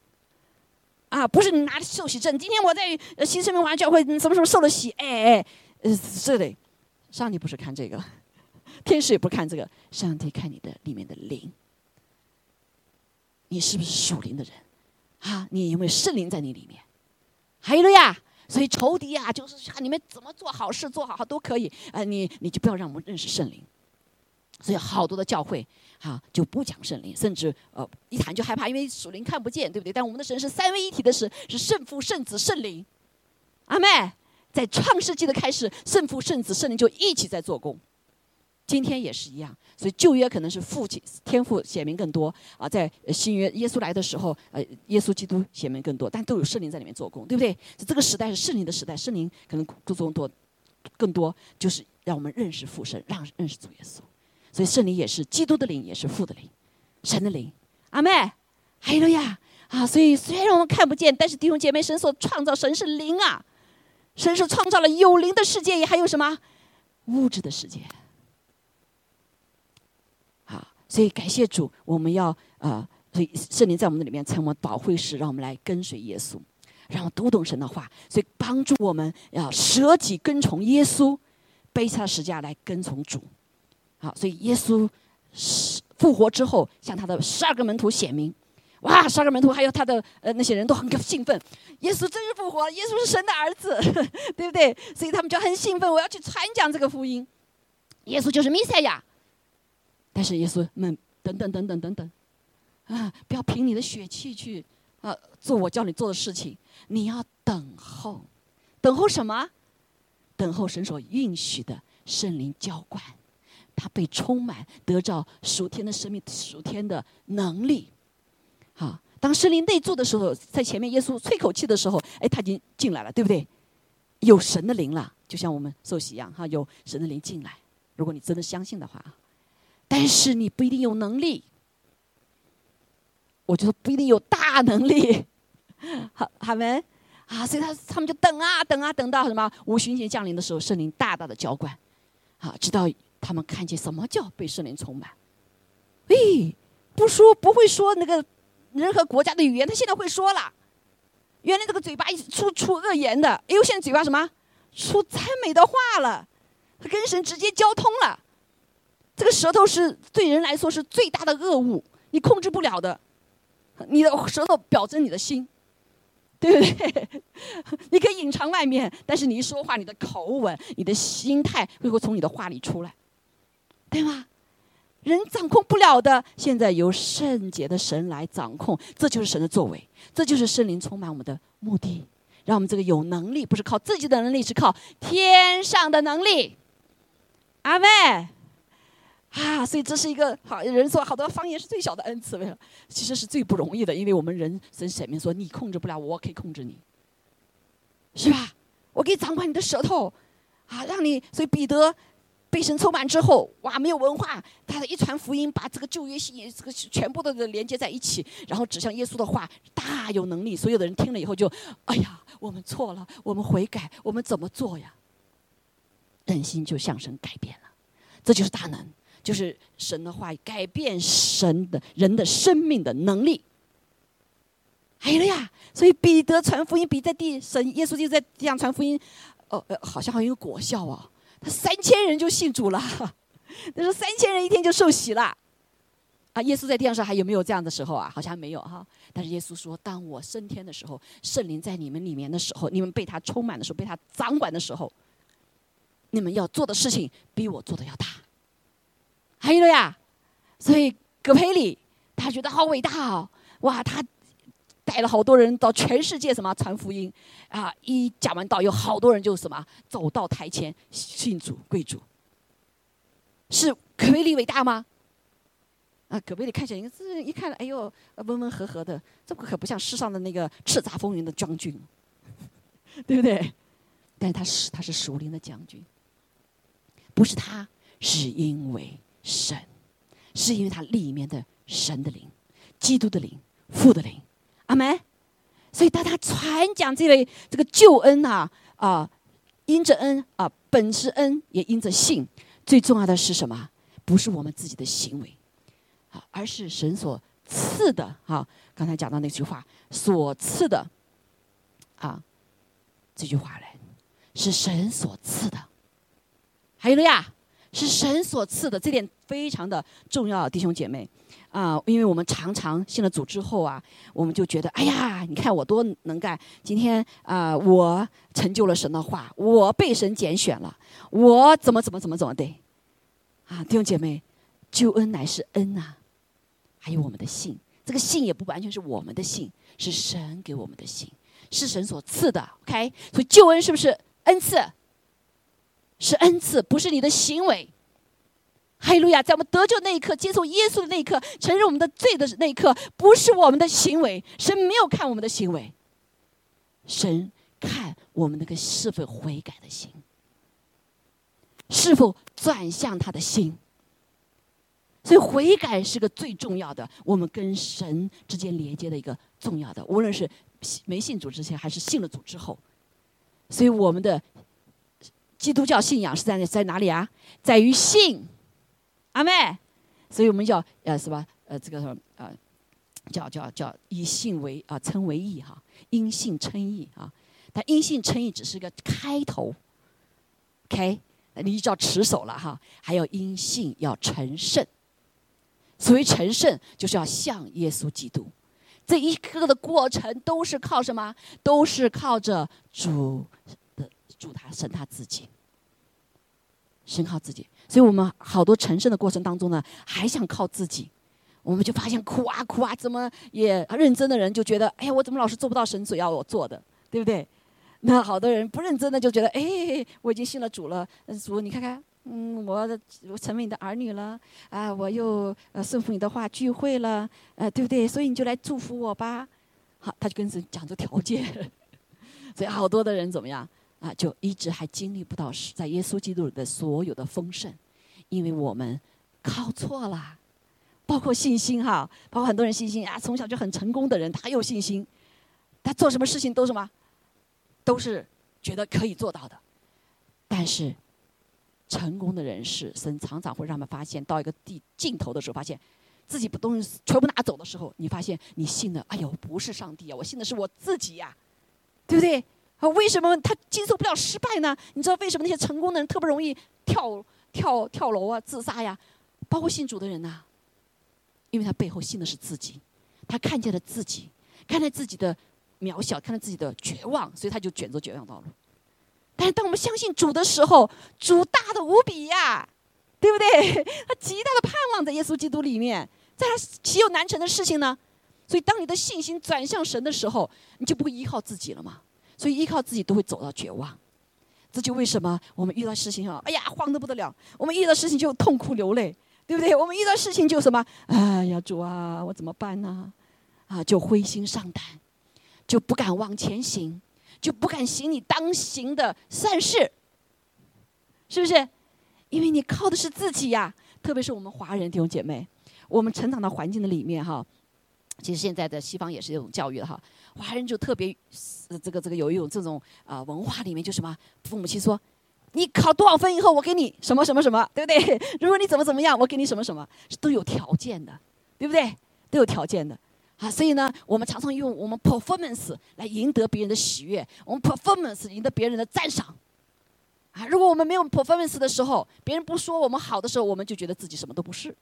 啊，不是你拿着受洗证，今天我在新生命华教会什么时候受了洗？哎哎，呃，这里，上帝不是看这个，天使也不看这个，上帝看你的里面的灵，你是不是属灵的人？啊，你有没有圣灵在你里面？还有了呀，所以仇敌啊，就是看你们怎么做好事，做好好都可以。啊，你你就不要让我们认识圣灵。所以好多的教会啊就不讲圣灵，甚至呃一谈就害怕，因为属灵看不见，对不对？但我们的神是三位一体的神，是圣父、圣子、圣灵。阿妹，在创世纪的开始，圣父、圣子、圣灵就一起在做工。今天也是一样，所以旧约可能是父亲天赋显明更多啊，在新约耶稣来的时候，呃，耶稣基督显明更多，但都有圣灵在里面做工，对不对？这个时代是圣灵的时代，圣灵可能做工多更多，就是让我们认识父神，让认识主耶稣。所以圣灵也是基督的灵，也是父的灵，神的灵。阿妹，还有呀啊！所以虽然我们看不见，但是弟兄姐妹，神所创造，神是灵啊，神是创造了有灵的世界，也还有什么物质的世界。所以感谢主，我们要呃，所以圣灵在我们的里面成为保惠师，让我们来跟随耶稣，让我们读懂神的话，所以帮助我们要舍己跟从耶稣，背他十架来跟从主。好，所以耶稣复活之后，向他的十二个门徒显明，哇，十二个门徒还有他的呃那些人都很兴奋，耶稣真是复活，耶稣是神的儿子，*laughs* 对不对？所以他们就很兴奋，我要去传讲这个福音，耶稣就是弥赛亚。但是耶稣们等等等等等等，啊，不要凭你的血气去啊做我叫你做的事情，你要等候，等候什么？等候神所允许的圣灵浇灌，他被充满，得着属天的生命、属天的能力。好，当圣灵内住的时候，在前面耶稣吹口气的时候，哎，他已经进来了，对不对？有神的灵了，就像我们受洗一样，哈，有神的灵进来。如果你真的相信的话。但是你不一定有能力，我觉得不一定有大能力，*laughs* 好，好没啊？所以他他们就等啊等啊，等到什么五旬节降临的时候，圣灵大大的浇灌，啊，直到他们看见什么叫被圣灵充满。诶，不说不会说那个任何国家的语言，他现在会说了。原来这个嘴巴出出恶言的，哎呦，现在嘴巴什么出赞美的话了，他跟神直接交通了。这个舌头是对人来说是最大的恶物，你控制不了的。你的舌头表征你的心，对不对？*laughs* 你可以隐藏外面，但是你一说话，你的口吻、你的心态会会从你的话里出来，对吗？人掌控不了的，现在由圣洁的神来掌控，这就是神的作为，这就是圣灵充满我们的目的，让我们这个有能力，不是靠自己的能力，是靠天上的能力。阿妹，啊，所以这是一个好人说，好多方言是最小的恩赐，为什么？其实是最不容易的，因为我们人神显明说，你控制不了，我可以控制你，是吧？我可以掌管你的舌头，啊，让你，所以彼得。被神充满之后，哇，没有文化，他的一传福音，把这个旧约信这个全部的连接在一起，然后指向耶稣的话，大有能力。所有的人听了以后就，哎呀，我们错了，我们悔改，我们怎么做呀？人心就向神改变了，这就是大能，就是神的话改变神的人的生命的能力。哎呀，所以彼得传福音，比在地神耶稣就在地上传福音，哦，好像很有果效啊。他三千人就信主了，*laughs* 他说三千人一天就受洗了，啊！耶稣在地上还有没有这样的时候啊？好像没有哈。但是耶稣说，当我升天的时候，圣灵在你们里面的时候，你们被他充满的时候，被他掌管的时候，你们要做的事情比我做的要大。还有了呀，所以葛培里他觉得好伟大哦，哇，他。带了好多人到全世界什么传福音，啊！一讲完道，有好多人就什么走到台前信主归主。是可贝利伟大吗？啊，可贝利看起来这一看，哎呦，温温和和的，这可不像世上的那个叱咤风云的将军，*laughs* 对不对？但是他是他是属灵的将军，不是他，是因为神，是因为他里面的神的灵，基督的灵，父的灵。阿门。所以当他传讲这位这个救恩呐啊，因着恩啊，本是恩，也因着信。最重要的是什么？不是我们自己的行为，啊，而是神所赐的。哈，刚才讲到那句话，所赐的，啊，这句话来，是神所赐的。还有了呀，是神所赐的，这点非常的重要，弟兄姐妹。啊，因为我们常常信了主之后啊，我们就觉得，哎呀，你看我多能干！今天啊，我成就了神的话，我被神拣选了，我怎么怎么怎么怎么的？啊，弟兄姐妹，救恩乃是恩呐，还有我们的信，这个信也不完全是我们的信，是神给我们的信，是神所赐的。OK，所以救恩是不是恩赐？是恩赐，不是你的行为。哈利路亚！在我们得救那一刻，接受耶稣的那一刻，承认我们的罪的那一刻，不是我们的行为，神没有看我们的行为，神看我们那个是否悔改的心，是否转向他的心。所以悔改是个最重要的，我们跟神之间连接的一个重要的，无论是没信主之前，还是信了主之后。所以我们的基督教信仰是在在哪里啊？在于信。阿妹，所以我们叫呃什么？呃，这个什么呃，叫叫叫以信为啊称为义哈，因信称义啊。但因信称义只是个开头，OK，你就要持守了哈。还有因信要成圣，所谓成圣就是要像耶稣基督。这一个的过程都是靠什么？都是靠着主的主他神他自己，神靠自己。所以我们好多成圣的过程当中呢，还想靠自己，我们就发现苦啊苦啊，怎么也认真的人就觉得，哎呀，我怎么老是做不到神所要我做的，对不对？那好多人不认真的就觉得，哎，我已经信了主了，主你看看，嗯，我我成为你的儿女了，啊，我又呃顺服你的话聚会了，呃，对不对？所以你就来祝福我吧。好，他就跟神讲这条件，*laughs* 所以好多的人怎么样？啊，就一直还经历不到在耶稣基督里的所有的丰盛，因为我们靠错了，包括信心哈，包括很多人信心啊，从小就很成功的人，他有信心，他做什么事情都什么，都是觉得可以做到的。但是成功的人士，神常常会让他们发现，到一个地尽头的时候，发现自己把东西全部拿走的时候，你发现你信的，哎呦，不是上帝啊，我信的是我自己呀，对不对？啊，为什么他接受不了失败呢？你知道为什么那些成功的人特别容易跳跳跳楼啊、自杀呀？包括信主的人呐，因为他背后信的是自己，他看见了自己，看见自己的渺小，看见自己的绝望，所以他就选择绝望道路。但是当我们相信主的时候，主大的无比呀，对不对？*laughs* 他极大的盼望在耶稣基督里面，在他岂有难成的事情呢？所以当你的信心转向神的时候，你就不会依靠自己了吗。所以依靠自己都会走到绝望。这就为什么我们遇到事情啊，哎呀，慌得不得了；我们遇到事情就痛哭流泪，对不对？我们遇到事情就什么，哎呀，主啊，我怎么办呢？啊，就灰心丧胆，就不敢往前行，就不敢行你当行的善事，是不是？因为你靠的是自己呀。特别是我们华人弟兄姐妹，我们成长的环境的里面哈，其实现在的西方也是这种教育的哈。华人就特别，这个这个有一种这种啊文化里面就什么，父母亲说，你考多少分以后我给你什么什么什么，对不对？*laughs* 如果你怎么怎么样，我给你什么什么，是都有条件的，对不对？都有条件的，啊，所以呢，我们常常用我们 performance 来赢得别人的喜悦，我们 performance 赢得别人的赞赏，啊，如果我们没有 performance 的时候，别人不说我们好的时候，我们就觉得自己什么都不是，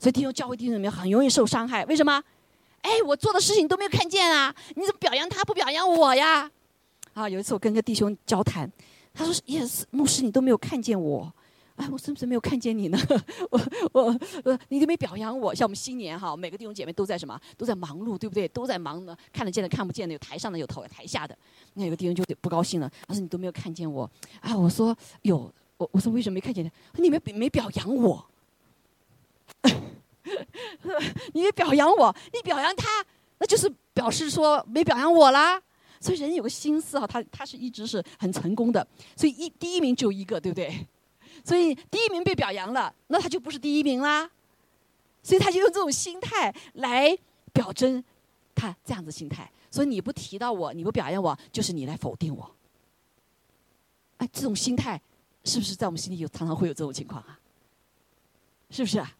所以弟兄教会弟兄里面很容易受伤害，为什么？哎，我做的事情你都没有看见啊！你怎么表扬他不表扬我呀？啊，有一次我跟个弟兄交谈，他说：“：“Yes，牧师，你都没有看见我，哎，我是不是没有看见你呢？*laughs* 我我呃，你都没表扬我。像我们新年哈，每个弟兄姐妹都在什么？都在忙碌，对不对？都在忙呢，看得见的、看不见的，有台上的，有台台下的。那有个弟兄就不高兴了，他说：你都没有看见我啊！我说有，我我说为什么没看见你？你没没表扬我。” *laughs* 你表扬我，你表扬他，那就是表示说没表扬我啦。所以人有个心思哈，他他是一直是很成功的，所以一第一名就一个，对不对？所以第一名被表扬了，那他就不是第一名啦。所以他就用这种心态来表征他这样子心态。所以你不提到我，你不表扬我，就是你来否定我。哎，这种心态是不是在我们心里有常常会有这种情况啊？是不是啊？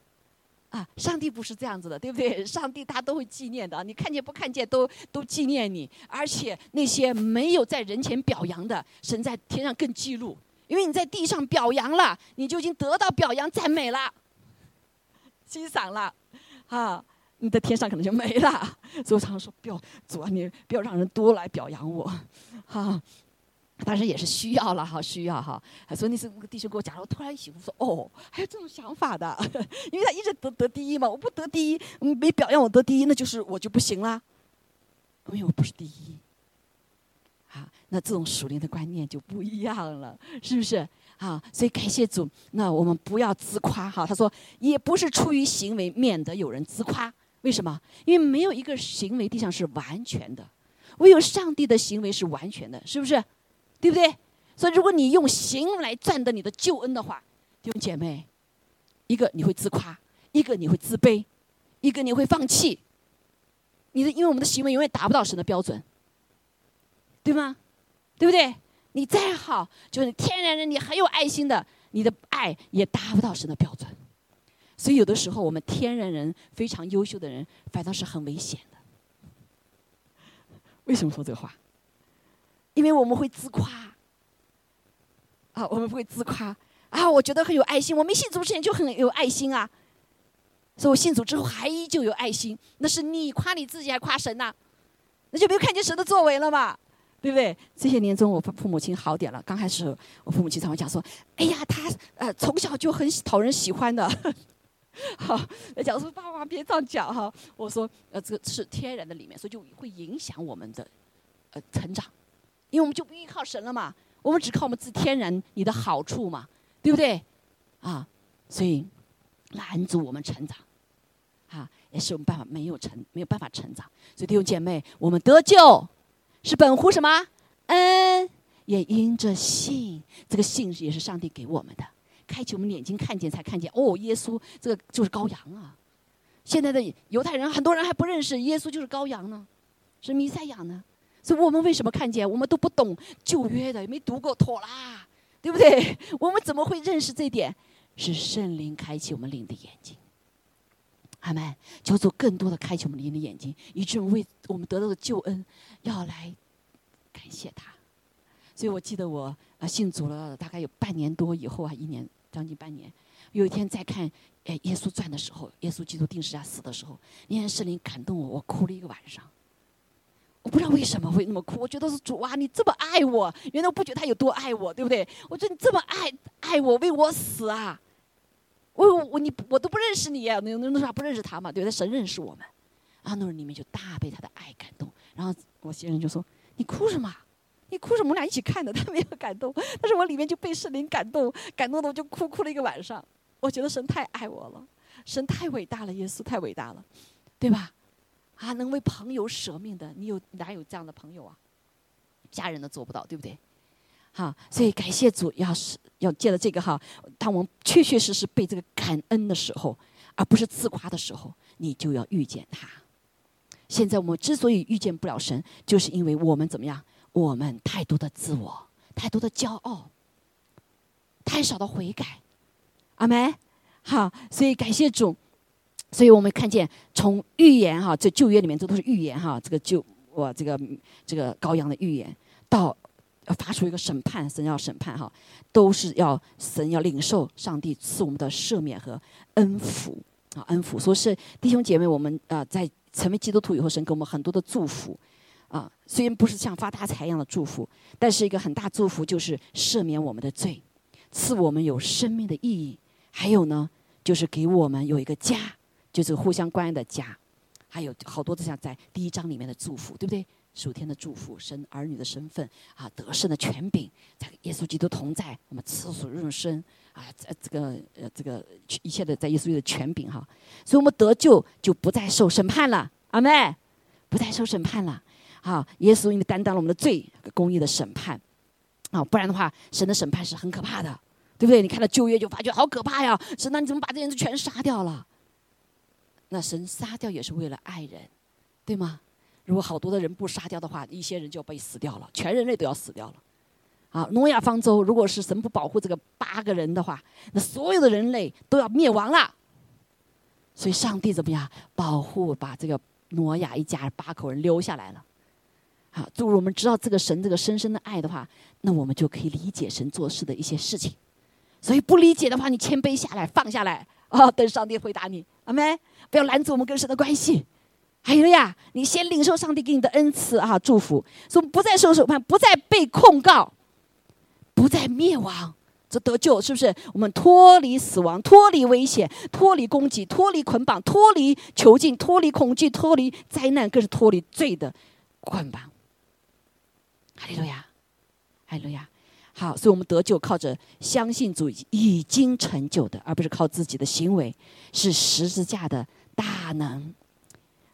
啊，上帝不是这样子的，对不对？*laughs* 上帝他都会纪念的，你看见不看见都都纪念你，而且那些没有在人前表扬的，神在天上更记录，因为你在地上表扬了，你就已经得到表扬赞美了，欣赏了，啊，你的天上可能就没了。*laughs* 所以常常说，不要主啊，你不要让人多来表扬我，哈。*laughs* 当然也是需要了哈，需要哈。所以那次弟兄给我讲，我突然醒悟说：“哦，还有这种想法的，*laughs* 因为他一直得得第一嘛，我不得第一，没表扬我得第一，那就是我就不行啦，因为我不是第一。啊，那这种属灵的观念就不一样了，是不是？啊，所以感谢主，那我们不要自夸哈。他说，也不是出于行为，免得有人自夸。为什么？因为没有一个行为地上是完全的，唯有上帝的行为是完全的，是不是？对不对？所以，如果你用行来赚得你的救恩的话，弟兄姐妹，一个你会自夸，一个你会自卑，一个你会放弃。你的，因为我们的行为永远达不到神的标准，对吗？对不对？你再好，就是天然人，你很有爱心的，你的爱也达不到神的标准。所以，有的时候我们天然人非常优秀的人，反倒是很危险的。为什么说这个话？因为我们会自夸，啊，我们会自夸啊！我觉得很有爱心，我没信主之前就很有爱心啊，所以我信主之后还依旧有爱心。那是你夸你自己，还夸神呐？那就没有看见神的作为了嘛，对不对？这些年中，我父父母亲好点了。刚开始，我父母亲常会讲说：“哎呀，他呃从小就很讨人喜欢的。*laughs* ”好，讲说爸爸别这样讲哈。我说呃，这个是天然的里面，所以就会影响我们的呃成长。因为我们就不依靠神了嘛，我们只靠我们自天然你的好处嘛，对不对？啊，所以拦阻我们成长，啊，也是我们办法没有成没有办法成长。所以弟兄姐妹，我们得救是本乎什么？恩，也因着信，这个信也是上帝给我们的，开启我们眼睛看见才看见。哦，耶稣这个就是羔羊啊！现在的犹太人很多人还不认识耶稣就是羔羊呢，是弥赛亚呢。所以我们为什么看见？我们都不懂旧约的，也没读过妥拉，*laughs* 对不对？*laughs* 我们怎么会认识这点？是圣灵开启我们灵的眼睛。阿门！求主更多的开启我们灵的眼睛，以致为我们得到的救恩，要来感谢他。所以我记得我啊信主了大概有半年多以后啊，一年将近半年。有一天在看《耶稣传》的时候，耶稣基督定时下死的时候，那天圣灵感动我，我哭了一个晚上。我不知道为什么会那么哭，我觉得是主啊，你这么爱我，原来我不觉得他有多爱我，对不对？我觉得你这么爱爱我，为我死啊！我我你我都不认识你呀，那那那啥不认识他嘛？对不对？神认识我们，啊，那里面就大被他的爱感动。然后我先生就说：“你哭什么？你哭什么？我们俩一起看的，他没有感动，但是我里面就被圣灵感动，感动的我就哭哭了一个晚上。我觉得神太爱我了，神太伟大了，耶稣太伟大了，对吧？”啊，能为朋友舍命的，你有哪有这样的朋友啊？家人都做不到，对不对？好，所以感谢主，要是要借着这个哈，当我们确确实实被这个感恩的时候，而不是自夸的时候，你就要遇见他。现在我们之所以遇见不了神，就是因为我们怎么样？我们太多的自我，太多的骄傲，太少的悔改。阿门。好，所以感谢主。所以我们看见，从预言哈，这旧约里面这都是预言哈，这个旧我这个这个羔羊的预言，到发出一个审判，神要审判哈，都是要神要领受上帝赐我们的赦免和恩福啊，恩福。说是弟兄姐妹，我们啊在成为基督徒以后，神给我们很多的祝福啊，虽然不是像发大财一样的祝福，但是一个很大祝福就是赦免我们的罪，赐我们有生命的意义，还有呢，就是给我们有一个家。就是互相关爱的家，还有好多的像在第一章里面的祝福，对不对？属天的祝福，生儿女的身份啊，得胜的权柄，在耶稣基督同在，我们赐福润生啊，这这个呃这个一切的在耶稣的权柄哈，所以我们得救就不再受审判了，阿妹，不再受审判了，好，耶稣因为担当了我们的罪，公义的审判，啊，不然的话，神的审判是很可怕的，对不对？你看到旧约就发觉好可怕呀，神，那你怎么把这些人全杀掉了？那神杀掉也是为了爱人，对吗？如果好多的人不杀掉的话，一些人就要被死掉了，全人类都要死掉了。啊，诺亚方舟，如果是神不保护这个八个人的话，那所有的人类都要灭亡了。所以上帝怎么样保护把这个诺亚一家八口人留下来了？好，如果我们知道这个神这个深深的爱的话，那我们就可以理解神做事的一些事情。所以不理解的话，你谦卑下来，放下来。啊！等上帝回答你，阿妹，不要拦阻我们跟神的关系。还有呀，你先领受上帝给你的恩赐啊，祝福，说不再受审判，不再被控告，不再灭亡，这得救是不是？我们脱离死亡，脱离危险，脱离攻击，脱离捆绑，脱离囚禁，脱离恐惧，脱离灾难，更是脱离罪的捆绑。哈利路亚，哈利路亚。好，所以我们得救靠着相信主已经成就的，而不是靠自己的行为，是十字架的大能。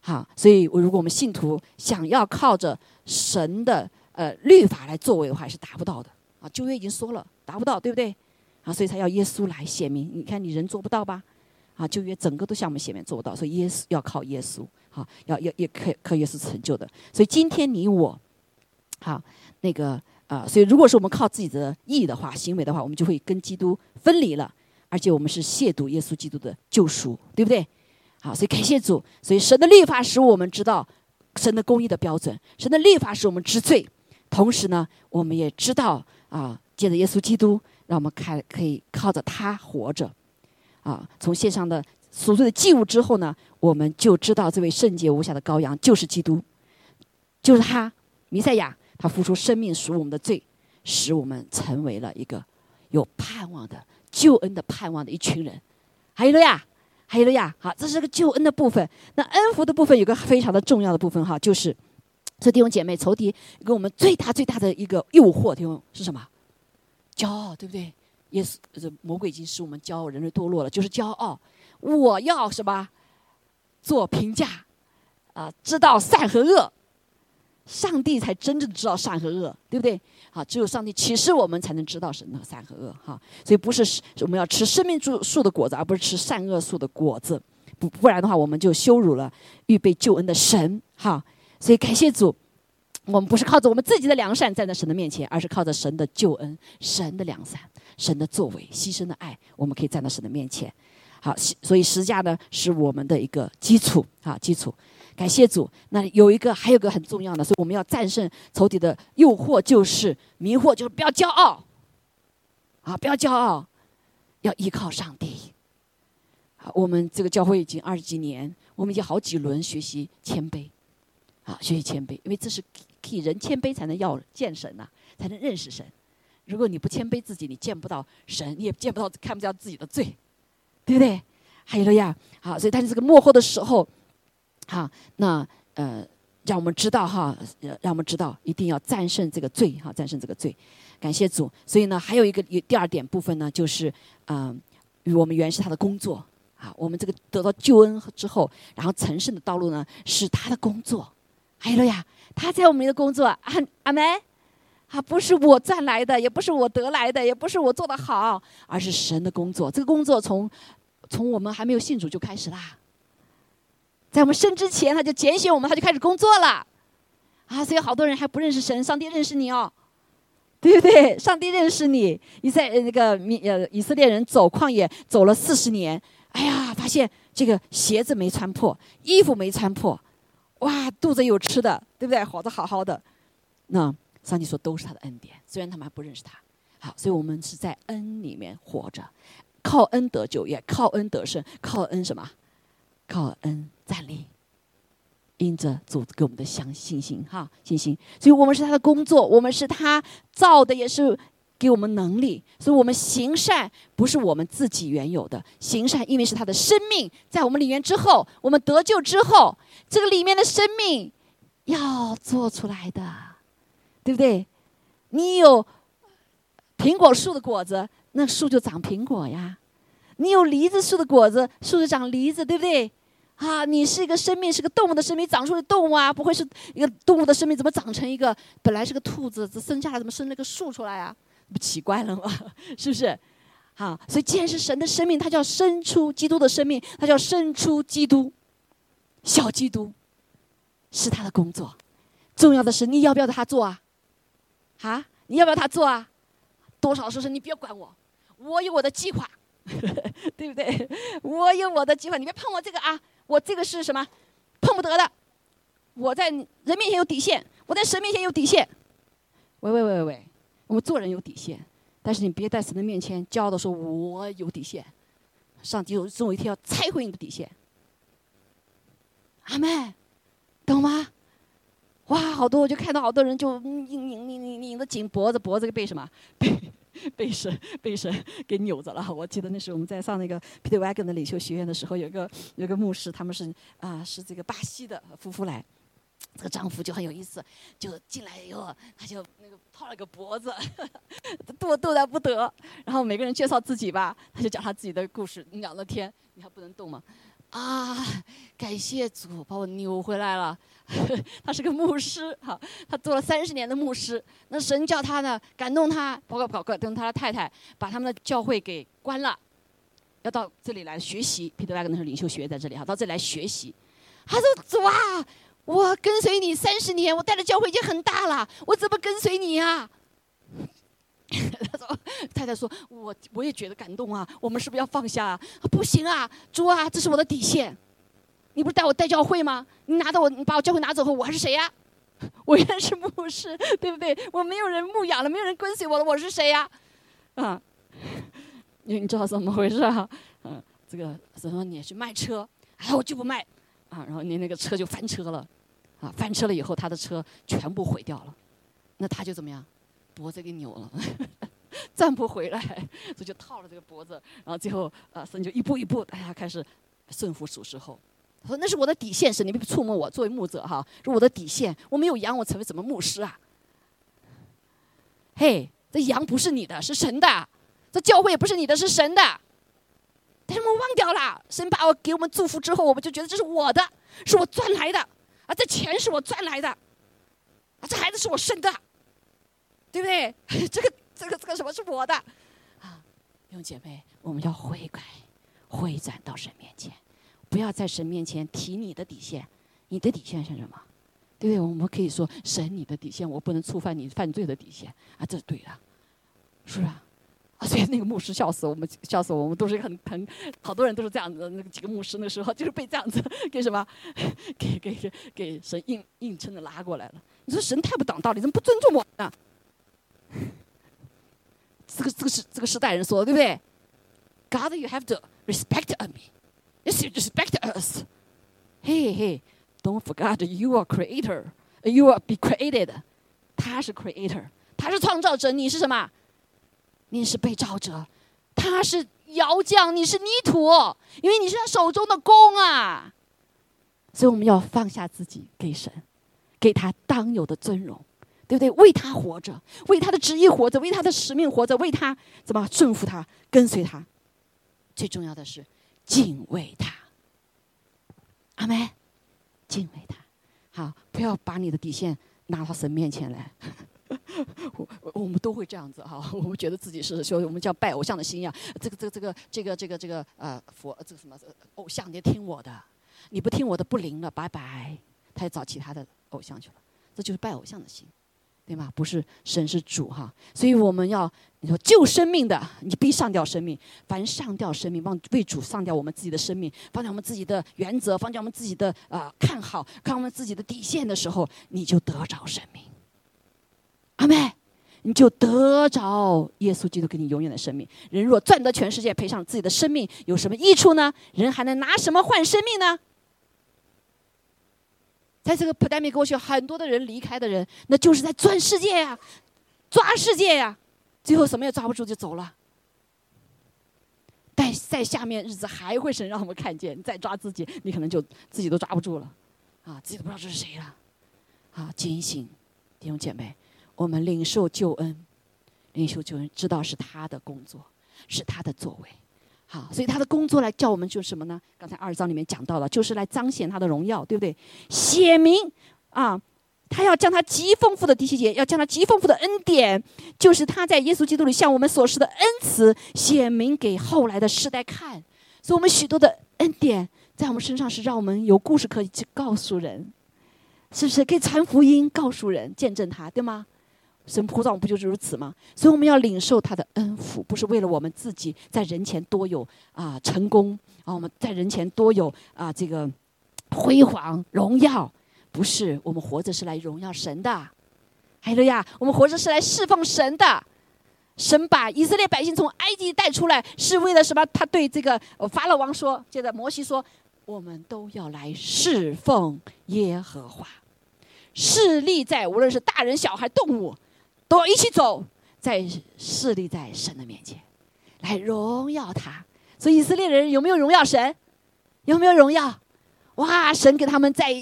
好，所以如果我们信徒想要靠着神的呃律法来作为的话，是达不到的啊。旧约已经说了，达不到，对不对？啊，所以才要耶稣来显明。你看，你人做不到吧？啊，旧约整个都向我们显明做不到，所以耶稣要靠耶稣，好，要要也可靠耶稣成就的。所以今天你我，好那个。啊，所以如果是我们靠自己的义的话、行为的话，我们就会跟基督分离了，而且我们是亵渎耶稣基督的救赎，对不对？好，所以感谢主。所以神的律法使我们知道神的公义的标准，神的律法使我们知罪。同时呢，我们也知道啊，借着耶稣基督，让我们开可以靠着他活着。啊，从线上的赎罪的祭物之后呢，我们就知道这位圣洁无瑕的羔羊就是基督，就是他，弥赛亚。他付出生命赎我们的罪，使我们成为了一个有盼望的救恩的盼望的一群人。还有了呀，还有了呀。好，这是个救恩的部分。那恩福的部分有个非常的重要的部分哈，就是这弟兄姐妹仇敌给我们最大最大的一个诱惑，弟兄是什么？骄傲，对不对？耶稣这魔鬼已经使我们骄傲，人类堕落了，就是骄傲。我要什么？做评价啊，知道善和恶。上帝才真正知道善和恶，对不对？好，只有上帝启示我们，才能知道神的善和恶。哈，所以不是我们要吃生命树树的果子，而不是吃善恶树的果子。不不然的话，我们就羞辱了预备救恩的神。哈，所以感谢主，我们不是靠着我们自己的良善站在神的面前，而是靠着神的救恩、神的良善、神的作为、牺牲的爱，我们可以站到神的面前。好，所以实价呢是我们的一个基础啊，基础。感谢主，那有一个，还有个很重要的，所以我们要战胜仇敌的诱惑，就是迷惑，就是不要骄傲，啊，不要骄傲，要依靠上帝。好，我们这个教会已经二十几年，我们已经好几轮学习谦卑，啊，学习谦卑，因为这是替人谦卑才能要见神呐，才能认识神。如果你不谦卑自己，你见不到神，你也见不到看不到自己的罪，对不对？还有了呀，好，所以但是这个幕后的时候，好，那呃，让我们知道哈，让我们知道一定要战胜这个罪哈，战胜这个罪。感谢主。所以呢，还有一个第二点部分呢，就是嗯，与我们原是他的工作啊，我们这个得到救恩之后，然后成圣的道路呢，是他的工作。哎呀，他在我们的工作，阿阿门。啊，不是我赚来的，也不是我得来的，也不是我做的好，而是神的工作。这个工作从从我们还没有信主就开始啦，在我们生之前他就拣选我们，他就开始工作了。啊，所以好多人还不认识神，上帝认识你哦，对不对？上帝认识你。你在那个米呃以色列人走旷野走了四十年，哎呀，发现这个鞋子没穿破，衣服没穿破，哇，肚子有吃的，对不对？活得好好的，那。上帝说都是他的恩典，虽然他们还不认识他。好，所以我们是在恩里面活着，靠恩得救，也靠恩得胜，靠恩什么？靠恩站立，因着主给我们的相信心哈信心。所以我们是他的工作，我们是他造的，也是给我们能力。所以我们行善不是我们自己原有的，行善因为是他的生命在我们里面之后，我们得救之后，这个里面的生命要做出来的。对不对？你有苹果树的果子，那树就长苹果呀；你有梨子树的果子，树就长梨子，对不对？啊，你是一个生命，是个动物的生命，长出的动物啊，不会是一个动物的生命，怎么长成一个本来是个兔子，这生下来怎么生了个树出来啊？不奇怪了吗？*laughs* 是不是？好，所以既然是神的生命，它叫生出基督的生命，它叫生出基督，小基督，是他的工作。重要的是，你要不要他做啊？啊，你要不要他做啊？多少说是你别管我，我有我的计划，*laughs* 对不对？我有我的计划，你别碰我这个啊！我这个是什么？碰不得的。我在人面前有底线，我在神面前有底线。喂喂喂喂喂，我们做人有底线，但是你别在神的面前骄傲的说我有底线。上帝有总有一天要拆毁你的底线。阿妹，懂吗？哇，好多！我就看到好多人就拧拧拧拧拧的紧脖子，脖子被什么？被 *laughs* *laughs* 被神被神给扭着了。我记得那时候我们在上那个 Peter Wagon 的领袖学院的时候，有一个有一个牧师，他们是啊是这个巴西的夫妇来，这个丈夫就很有意思，就进来以后他就那个套了个脖子，动动弹不得。然后每个人介绍自己吧，他就讲他自己的故事。你两天你还不能动吗？啊，*laughs* 感谢主把我扭回来了。*laughs* 他是个牧师，哈，他做了三十年的牧师。那神叫他呢，感动他，包括跑过跟他的太太，把他们的教会给关了，要到这里来学习。彼得拉格那是领袖学院在这里哈，到这里来学习。他说：“主啊，我跟随你三十年，我带的教会已经很大了，我怎么跟随你呀？” *laughs* 他说：“太太说，我我也觉得感动啊，我们是不是要放下啊？不行啊，猪啊，这是我的底线。你不是带我带教会吗？你拿到我，你把我教会拿走后，我还是谁呀？*laughs* 我原来是牧师，对不对？我没有人牧养了，没有人跟随我了，我是谁呀？啊，你你知道怎么回事啊？嗯，这个什么你去卖车，哎，我就不卖啊，然后你那个车就翻车了，啊，翻车了以后，他的车全部毁掉了，那他就怎么样？”脖子给扭了，*laughs* 站不回来，所以就套了这个脖子，然后最后啊，神就一步一步，哎呀，开始顺服属实后，他说那是我的底线，是你别触摸我，作为牧者哈，是我的底线，我没有羊，我成为什么牧师啊？嘿，这羊不是你的，是神的；这教会也不是你的，是神的。但是我们忘掉了，神把我给我们祝福之后，我们就觉得这是我的，是我赚来的啊，这钱是我赚来的啊，这孩子是我生的。对不对？*laughs* 这个、这个、这个什么是我的？啊，弟兄姐妹，我们要悔改，回转到神面前，不要在神面前提你的底线。你的底线是什么？对不对？我们可以说神，你的底线，我不能触犯你犯罪的底线啊，这是对的，是吧？啊，所以那个牧师笑死我们，笑死我们，都是很很，好多人都是这样子。那个几个牧师那时候就是被这样子给什么，给给给给神硬硬撑着拉过来了。你说神太不讲道理，怎么不尊重我呢？这个这个是这个时代人说的，对不对？God, you have to respect me. Yes, you respect us. Hey, hey, don't forget you are creator. You are be created. 他是 creator，他是创造者，你是什么？你是被造者，他是窑匠，你是泥土，因为你是他手中的工啊。所以我们要放下自己给神，给他当有的尊荣，对不对？为他活着，为他的旨意活着，为他的使命活着，为他怎么顺服他、跟随他。最重要的是敬畏他。阿门，敬畏他。好，不要把你的底线拿到神面前来。*laughs* 我我们都会这样子哈，我们觉得自己是说我们叫拜偶像的心呀。这个这个这个这个这个这个呃佛这个什么偶像，你听我的，你不听我的不灵了，拜拜。他要找其他的偶像去了，这就是拜偶像的心。对吗？不是神是主哈，所以我们要你说救生命的，你必上吊生命。凡上吊生命，帮为主上吊我们自己的生命，放掉我们自己的原则，放掉我们自己的啊看好，看我们自己的底线的时候，你就得着生命。阿妹，你就得着耶稣基督给你永远的生命。人若赚得全世界，赔上自己的生命，有什么益处呢？人还能拿什么换生命呢？在这个 pandemic 过去，很多的人离开的人，那就是在钻世界呀，抓世界呀，最后什么也抓不住就走了。但在下面日子还会神让我们看见，你再抓自己，你可能就自己都抓不住了，啊，自己都不知道这是谁了，啊，警醒弟兄姐妹，我们领受救恩，领受救恩，知道是他的工作，是他的作为。好，所以他的工作来叫我们就是什么呢？刚才二章里面讲到了，就是来彰显他的荣耀，对不对？写明啊，他要将他极丰富的第七节，要将他极丰富的恩典，就是他在耶稣基督里向我们所施的恩慈，写明给后来的世代看。所以，我们许多的恩典在我们身上，是让我们有故事可以去告诉人，是不是？可以传福音，告诉人，见证他，对吗？神普照不就是如此吗？所以我们要领受他的恩福，不是为了我们自己在人前多有啊成功啊，我们在人前多有啊这个辉煌荣耀，不是我们活着是来荣耀神的。还有呀，我们活着是来侍奉神的。神把以色列百姓从埃及带出来，是为了什么？他对这个法老王说，接着摩西说，我们都要来侍奉耶和华，势力在无论是大人小孩动物。都要一起走，在势力在神的面前，来荣耀他。所以以色列人有没有荣耀神？有没有荣耀？哇！神给他们在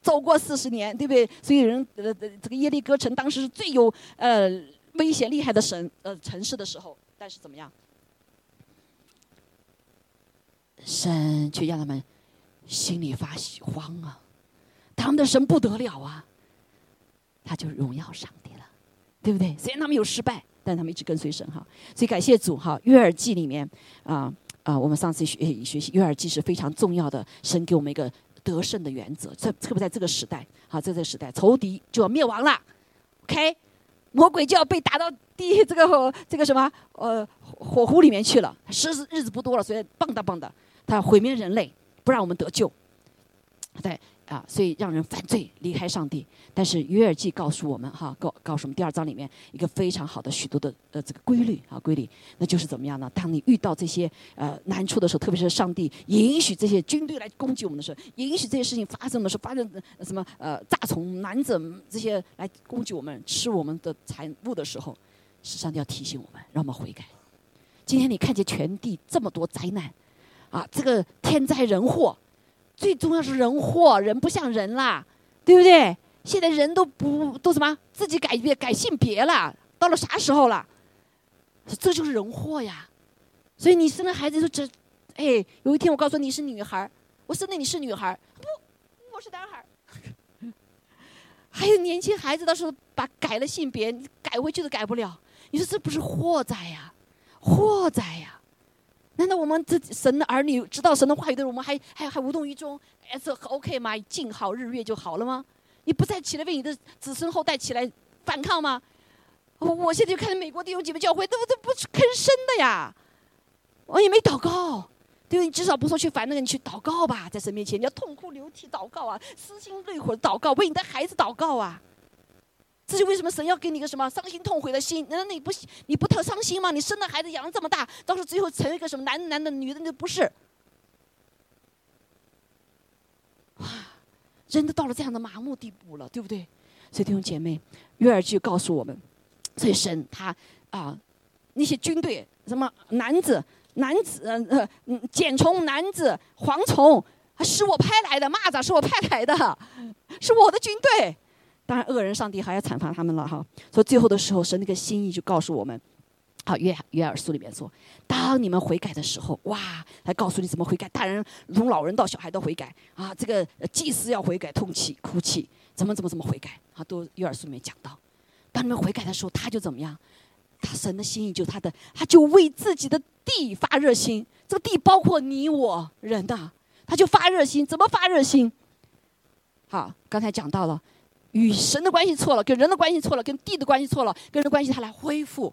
走过四十年，对不对？所以人呃这个耶利哥城当时是最有呃危险厉害的神呃城市的时候，但是怎么样？神却让他们心里发慌啊！他们的神不得了啊！他就荣耀上帝。对不对？虽然他们有失败，但他们一直跟随神哈。所以感谢主哈。约尔记里面啊啊，我们上次学学习约尔记是非常重要的，神给我们一个得胜的原则。特特别在这个时代，好，在这个时代，仇敌就要灭亡了。OK，魔鬼就要被打到第这个这个什么呃火湖里面去了。日子日子不多了，所以蹦跶蹦跶，他要毁灭人类，不让我们得救。对。啊，所以让人犯罪离开上帝。但是约尔记告诉我们，哈，告告诉我们第二章里面一个非常好的许多的呃这个规律啊规律，那就是怎么样呢？当你遇到这些呃难处的时候，特别是上帝允许这些军队来攻击我们的时候，允许这些事情发生的时候，发生什么呃蚱虫、难整这些来攻击我们、吃我们的财物的时候，是上帝要提醒我们，让我们悔改。今天你看见全地这么多灾难，啊，这个天灾人祸。最重要是人祸，人不像人啦，对不对？现在人都不都什么自己改变改性别了，到了啥时候了？这就是人祸呀！所以你生了孩子就这，哎，有一天我告诉你是女孩我生的你是女孩不，我是男孩 *laughs* 还有年轻孩子到时候把改了性别，改回去都改不了。你说这不是祸灾呀？祸灾呀！难道我们这神的儿女知道神的话语的人，我们还还还无动于衷？哎，这 OK 吗？静好日月就好了吗？你不再起来为你的子孙后代起来反抗吗？我我现在就看到美国弟兄姐妹教会都都不吭声的呀，我也没祷告，对不对？至少不说去烦那个，你去祷告吧，在神面前你要痛哭流涕祷告啊，撕心裂肺祷告，为你的孩子祷告啊。这是为什么神要给你个什么伤心痛悔的心？难道你不你不特伤心吗？你生的孩子养这么大，到时候最后成一个什么男男的女的，那不是？哇，人都到了这样的麻木地步了，对不对？所以弟兄姐妹，约尔就告诉我们，所以神他啊，那些军队什么男子、男子呃嗯茧虫、男子、蝗虫，是我派来的；蚂蚱是我派来的，是我的军队。当然，恶人上帝还要惩罚他们了哈。所以最后的时候，神那个心意就告诉我们，好约约尔书里面说，当你们悔改的时候，哇，还告诉你怎么悔改，大人从老人到小孩都悔改啊。这个祭司要悔改，痛泣哭泣，怎么怎么怎么悔改啊？都约尔书里面讲到，当你们悔改的时候，他就怎么样？他神的心意就他的，他就为自己的地发热心。这个地包括你我人呐，他就发热心。怎么发热心？好，刚才讲到了。与神的关系错了，跟人的关系错了，跟地的关系错了，跟人的关系他来恢复。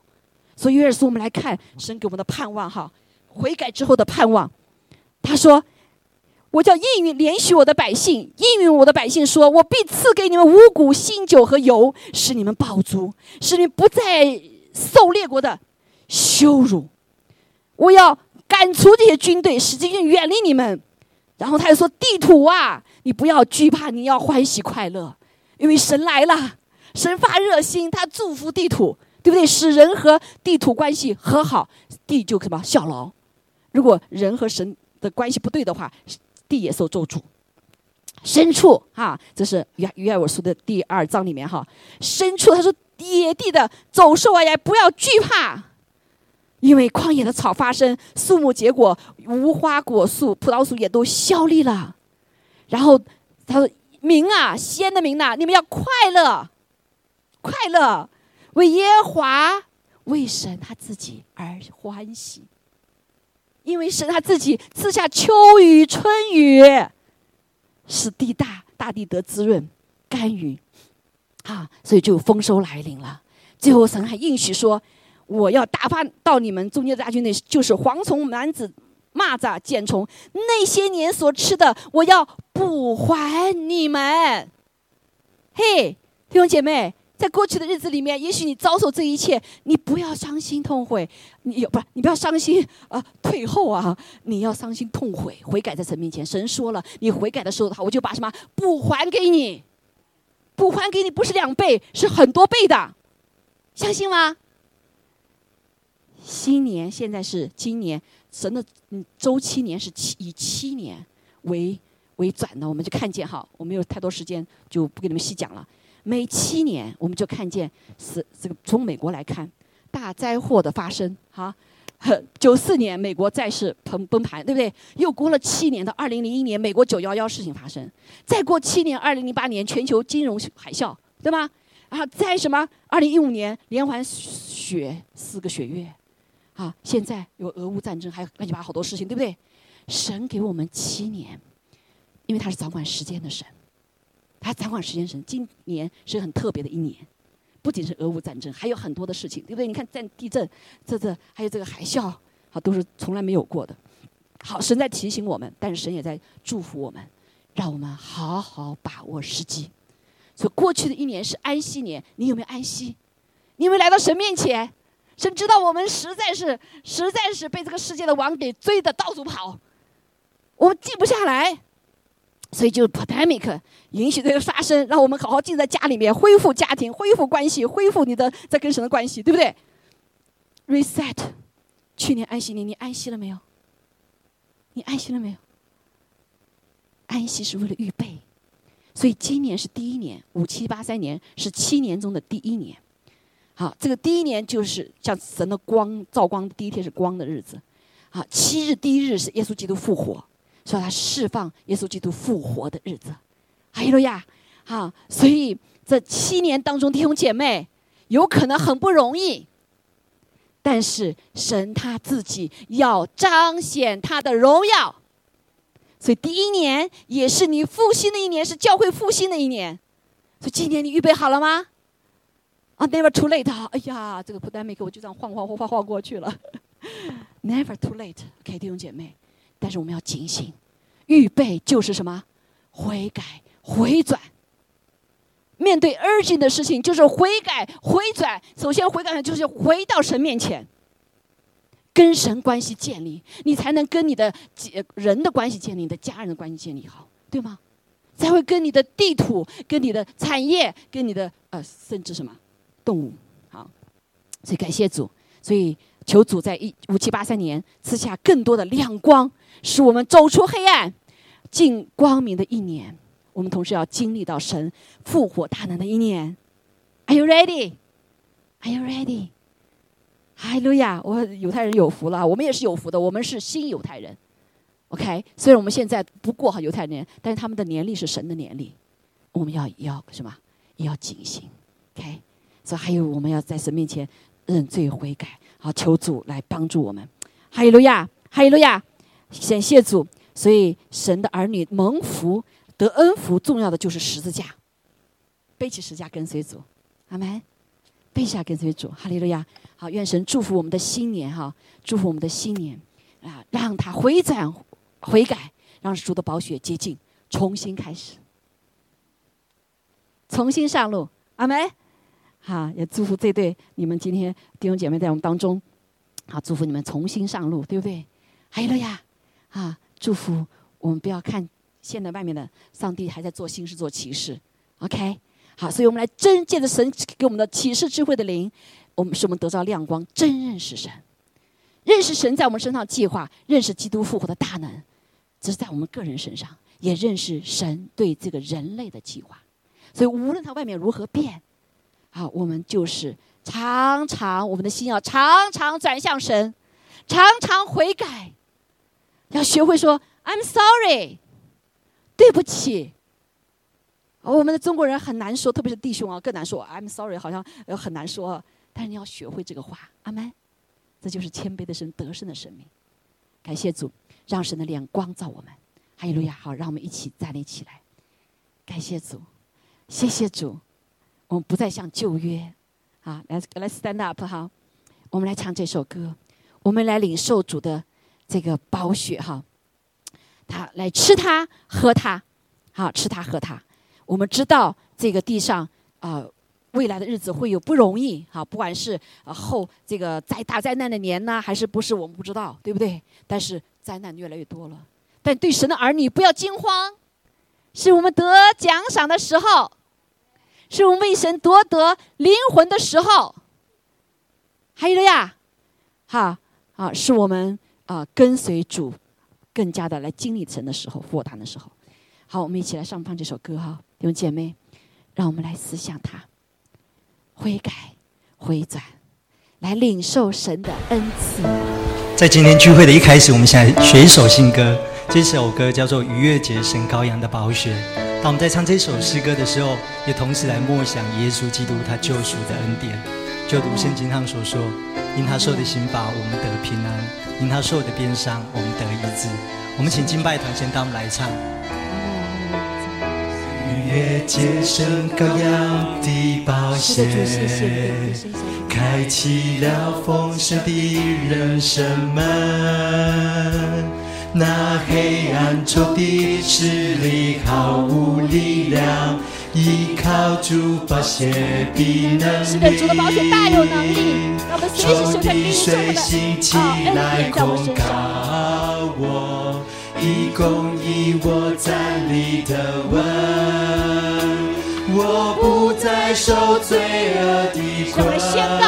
所以约尔书，我们来看神给我们的盼望哈，悔改之后的盼望。他说：“我叫应允连续我的百姓，应允我的百姓说，我必赐给你们五谷、新酒和油，使你们饱足，使你不再受列国的羞辱。我要赶除这些军队，使这些远离你们。然后他又说：地土啊，你不要惧怕，你要欢喜快乐。”因为神来了，神发热心，他祝福地土，对不对？使人和地土关系和好，地就什么效劳。如果人和神的关系不对的话，地也受咒诅。牲畜哈，这是约约我书的第二章里面哈，牲畜他说野地的走兽啊，也不要惧怕，因为旷野的草发生，树木结果，无花果树、葡萄树也都效力了。然后他说。民啊，先的民呐，你们要快乐，快乐，为耶华、为神他自己而欢喜，因为神他自己赐下秋雨春雨，使地大大地得滋润甘雨，啊，所以就丰收来临了。最后神还应许说，我要打发到你们中间的大军内，就是蝗虫男子。蚂蚱、茧虫，那些年所吃的，我要补还你们。嘿，弟兄姐妹，在过去的日子里面，也许你遭受这一切，你不要伤心痛悔，你不，你不要伤心啊，退后啊，你要伤心痛悔，悔改在神面前。神说了，你悔改的时候的话，我就把什么补还给你，补还给你，不是两倍，是很多倍的，相信吗？新年现在是今年。神的嗯周期年是七以七年为为转呢，我们就看见哈，我没有太多时间，就不给你们细讲了。每七年我们就看见是这个从美国来看大灾祸的发生哈。*laughs* 九四年美国债市崩崩盘，对不对？又过了七年的二零零一年，美国九幺幺事情发生，再过七年二零零八年全球金融海啸，对吗？然后在什么二零一五年连环雪四个雪月。啊！现在有俄乌战争，还有乱七八糟好多事情，对不对？神给我们七年，因为他是掌管时间的神，他掌管时间神。今年是很特别的一年，不仅是俄乌战争，还有很多的事情，对不对？你看战地震，这这还有这个海啸，啊，都是从来没有过的。好，神在提醒我们，但是神也在祝福我们，让我们好好把握时机。所以过去的一年是安息年，你有没有安息？你有没有来到神面前？神知道我们实在是实在是被这个世界的网给追的到处跑，我们静不下来，所以就 pandemic 允许这个发生，让我们好好静在家里面，恢复家庭，恢复关系，恢复你的在跟神的关系，对不对？reset，去年安息年，你安息了没有？你安息了没有？安息是为了预备，所以今年是第一年，五七八三年是七年中的第一年。好，这个第一年就是像神的光照光的第一天是光的日子，好，七日第一日是耶稣基督复活，所以他释放耶稣基督复活的日子，哈利路亚，好，所以这七年当中弟兄姐妹有可能很不容易，但是神他自己要彰显他的荣耀，所以第一年也是你复兴的一年，是教会复兴的一年，所以今年你预备好了吗？啊，never too late！哎呀，这个 pandemic 我就这样晃晃晃晃晃过去了。Never too late，OK，弟兄姐妹，但是我们要警醒，预备就是什么？悔改、回转。面对 urgent 的事情，就是悔改、回转。首先悔改就是回到神面前，跟神关系建立，你才能跟你的人的关系建立，你的家人的关系建立好，对吗？才会跟你的地土、跟你的产业、跟你的呃，甚至什么动物好。所以感谢主，所以求主在一五七八三年赐下更多的亮光，使我们走出黑暗，进光明的一年。我们同时要经历到神复活大能的一年。Are you ready? Are you ready? 哈利路亚！我犹太人有福了，我们也是有福的，我们是新犹太人。OK，虽然我们现在不过好犹太年，但是他们的年历是神的年历，我们要要什么？也要警醒。OK，所以还有我们要在神面前认罪悔改，好求主来帮助我们。哈利路亚，哈利路亚，先谢主。所以神的儿女蒙福。得恩福重要的就是十字架，背起十字架跟随主，阿门。背下跟随主，哈利路亚。好，愿神祝福我们的新年哈，祝福我们的新年啊，让他回转悔改，让主的宝血洁净，重新开始，重新上路，阿门。好，也祝福这对你们今天弟兄姐妹在我们当中，好，祝福你们重新上路，对不对？哈利路亚。啊，祝福我们不要看。现在外面的上帝还在做新事做骑士，OK，好，所以我们来真借着神给我们的启示智慧的灵，我们使我们得到亮光，真认识神，认识神在我们身上计划，认识基督复活的大能，这是在我们个人身上，也认识神对这个人类的计划。所以无论他外面如何变，啊，我们就是常常我们的心要常常转向神，常常悔改，要学会说 I'm sorry。对不起，我们的中国人很难说，特别是弟兄啊，更难说。I'm sorry，好像很难说。但是你要学会这个话，阿门。这就是谦卑的神得胜的生命。感谢主，让神的脸光照我们。哈利路亚！好，让我们一起站立起来。感谢主，谢谢主。我们不再像旧约，啊，来来 stand up 哈。我们来唱这首歌，我们来领受主的这个宝血哈。他来吃它喝它，好吃它喝它。我们知道这个地上啊，未来的日子会有不容易，好，不管是后这个灾大灾难的年呢，还是不是，我们不知道，对不对？但是灾难越来越多了。但对神的儿女不要惊慌，是我们得奖赏的时候，是我们为神夺得灵魂的时候。还有了呀，哈啊，是我们啊跟随主。更加的来经历神的时候，复活的时候，好，我们一起来上放这首歌哈，弟兄姐妹，让我们来思想它，悔改、回转，来领受神的恩赐。在今天聚会的一开始，我们先来学一首新歌，这首歌叫做《逾越节神羔羊的宝血》。当我们在唱这首诗歌的时候，也同时来默想耶稣基督他救赎的恩典，就如圣经上所说。因他受的刑罚，我们得平安；因他受的鞭伤，我们得医治。我们请敬拜团先当我们来唱。逾越节生羔羊的宝血，开启了丰盛的人生门。那黑暗中的势力毫无力量。依靠主宝血必能力，从滴水兴起来控告我，以公义我站立的稳，我不再受罪恶的捆绑，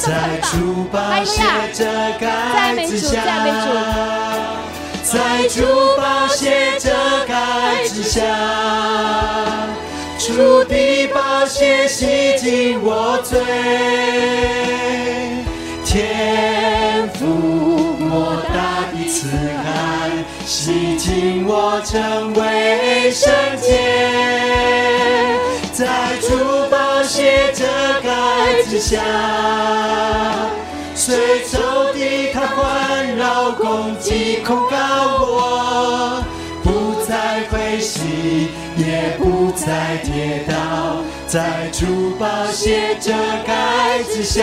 在主宝血这盖子下。在主宝血遮盖之下，主的宝血洗净我罪，天父莫大的慈爱洗净我成为圣洁，在主宝血遮盖之下。随环绕攻击控告我，不再灰心，也不再跌倒，在珠宝血遮盖之下。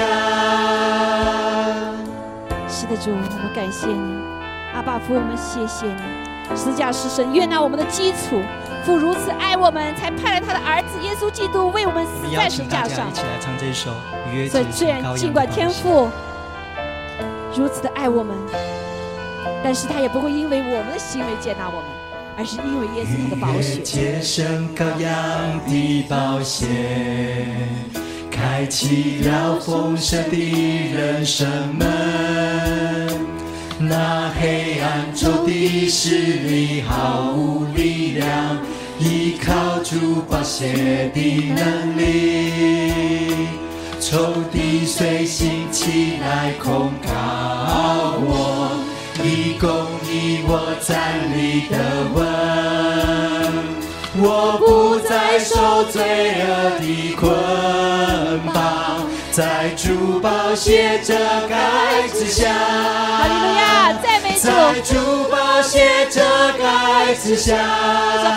是的，主，我们感谢你，阿爸父，我们谢谢你。十字架是神悦纳我们的基础。父如此爱我们，才派了他的儿子耶稣基督为我们死在十字架上。一起来唱这首《约所以虽然尽管天父如此的爱我们，但是他也不会因为我们的行为接纳我们，而是因为耶稣的宝血。接生羔羊的宝血，开启了丰盛的人生门。那黑暗中的势力毫无力量，依靠主宝血的能力，仇敌随心起来控告我，以公义我站立的稳，我不再受罪恶的捆绑。在主宝血遮盖之下，哈利路亚，赞美主。在主宝血遮盖之下，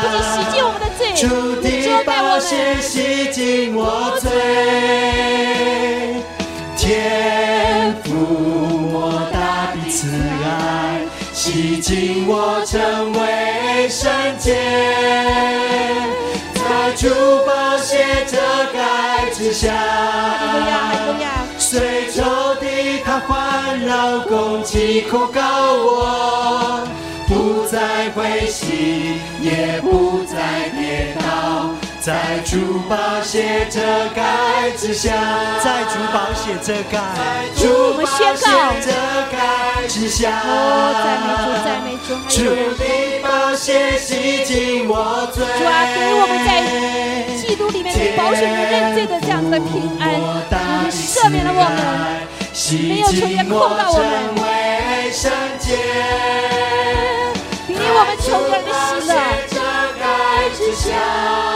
不仅洗净我们的罪，主的宝血洗净我罪，天父莫大的慈爱，洗净我成为圣洁。在主宝血遮盖之下。随仇敌他环绕攻击控告我，不再灰心，也不再在主宝血遮盖之下，在主宝血遮盖，主我们宣告，遮盖之下，赞美主，赞美主，主的宝血洗净我罪，主啊，给我们在基督里面的宝血的认罪的这样子的平安。赦免了我们，没有仇敌控告我们，给予我们仇敌的喜乐。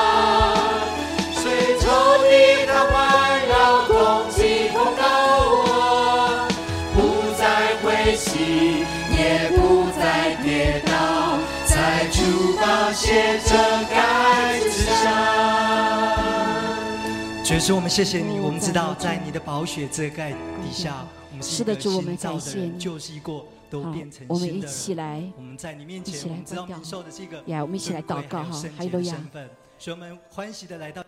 说，我们谢谢你。我们知道，在你的宝血遮盖底下，我们是的主，我们感谢你。旧习过都变成我们一起来，我们在你面前，我们知道你受的这个，呀，我们一起来祷告哈，哈利路亚。所以我们欢喜的来到，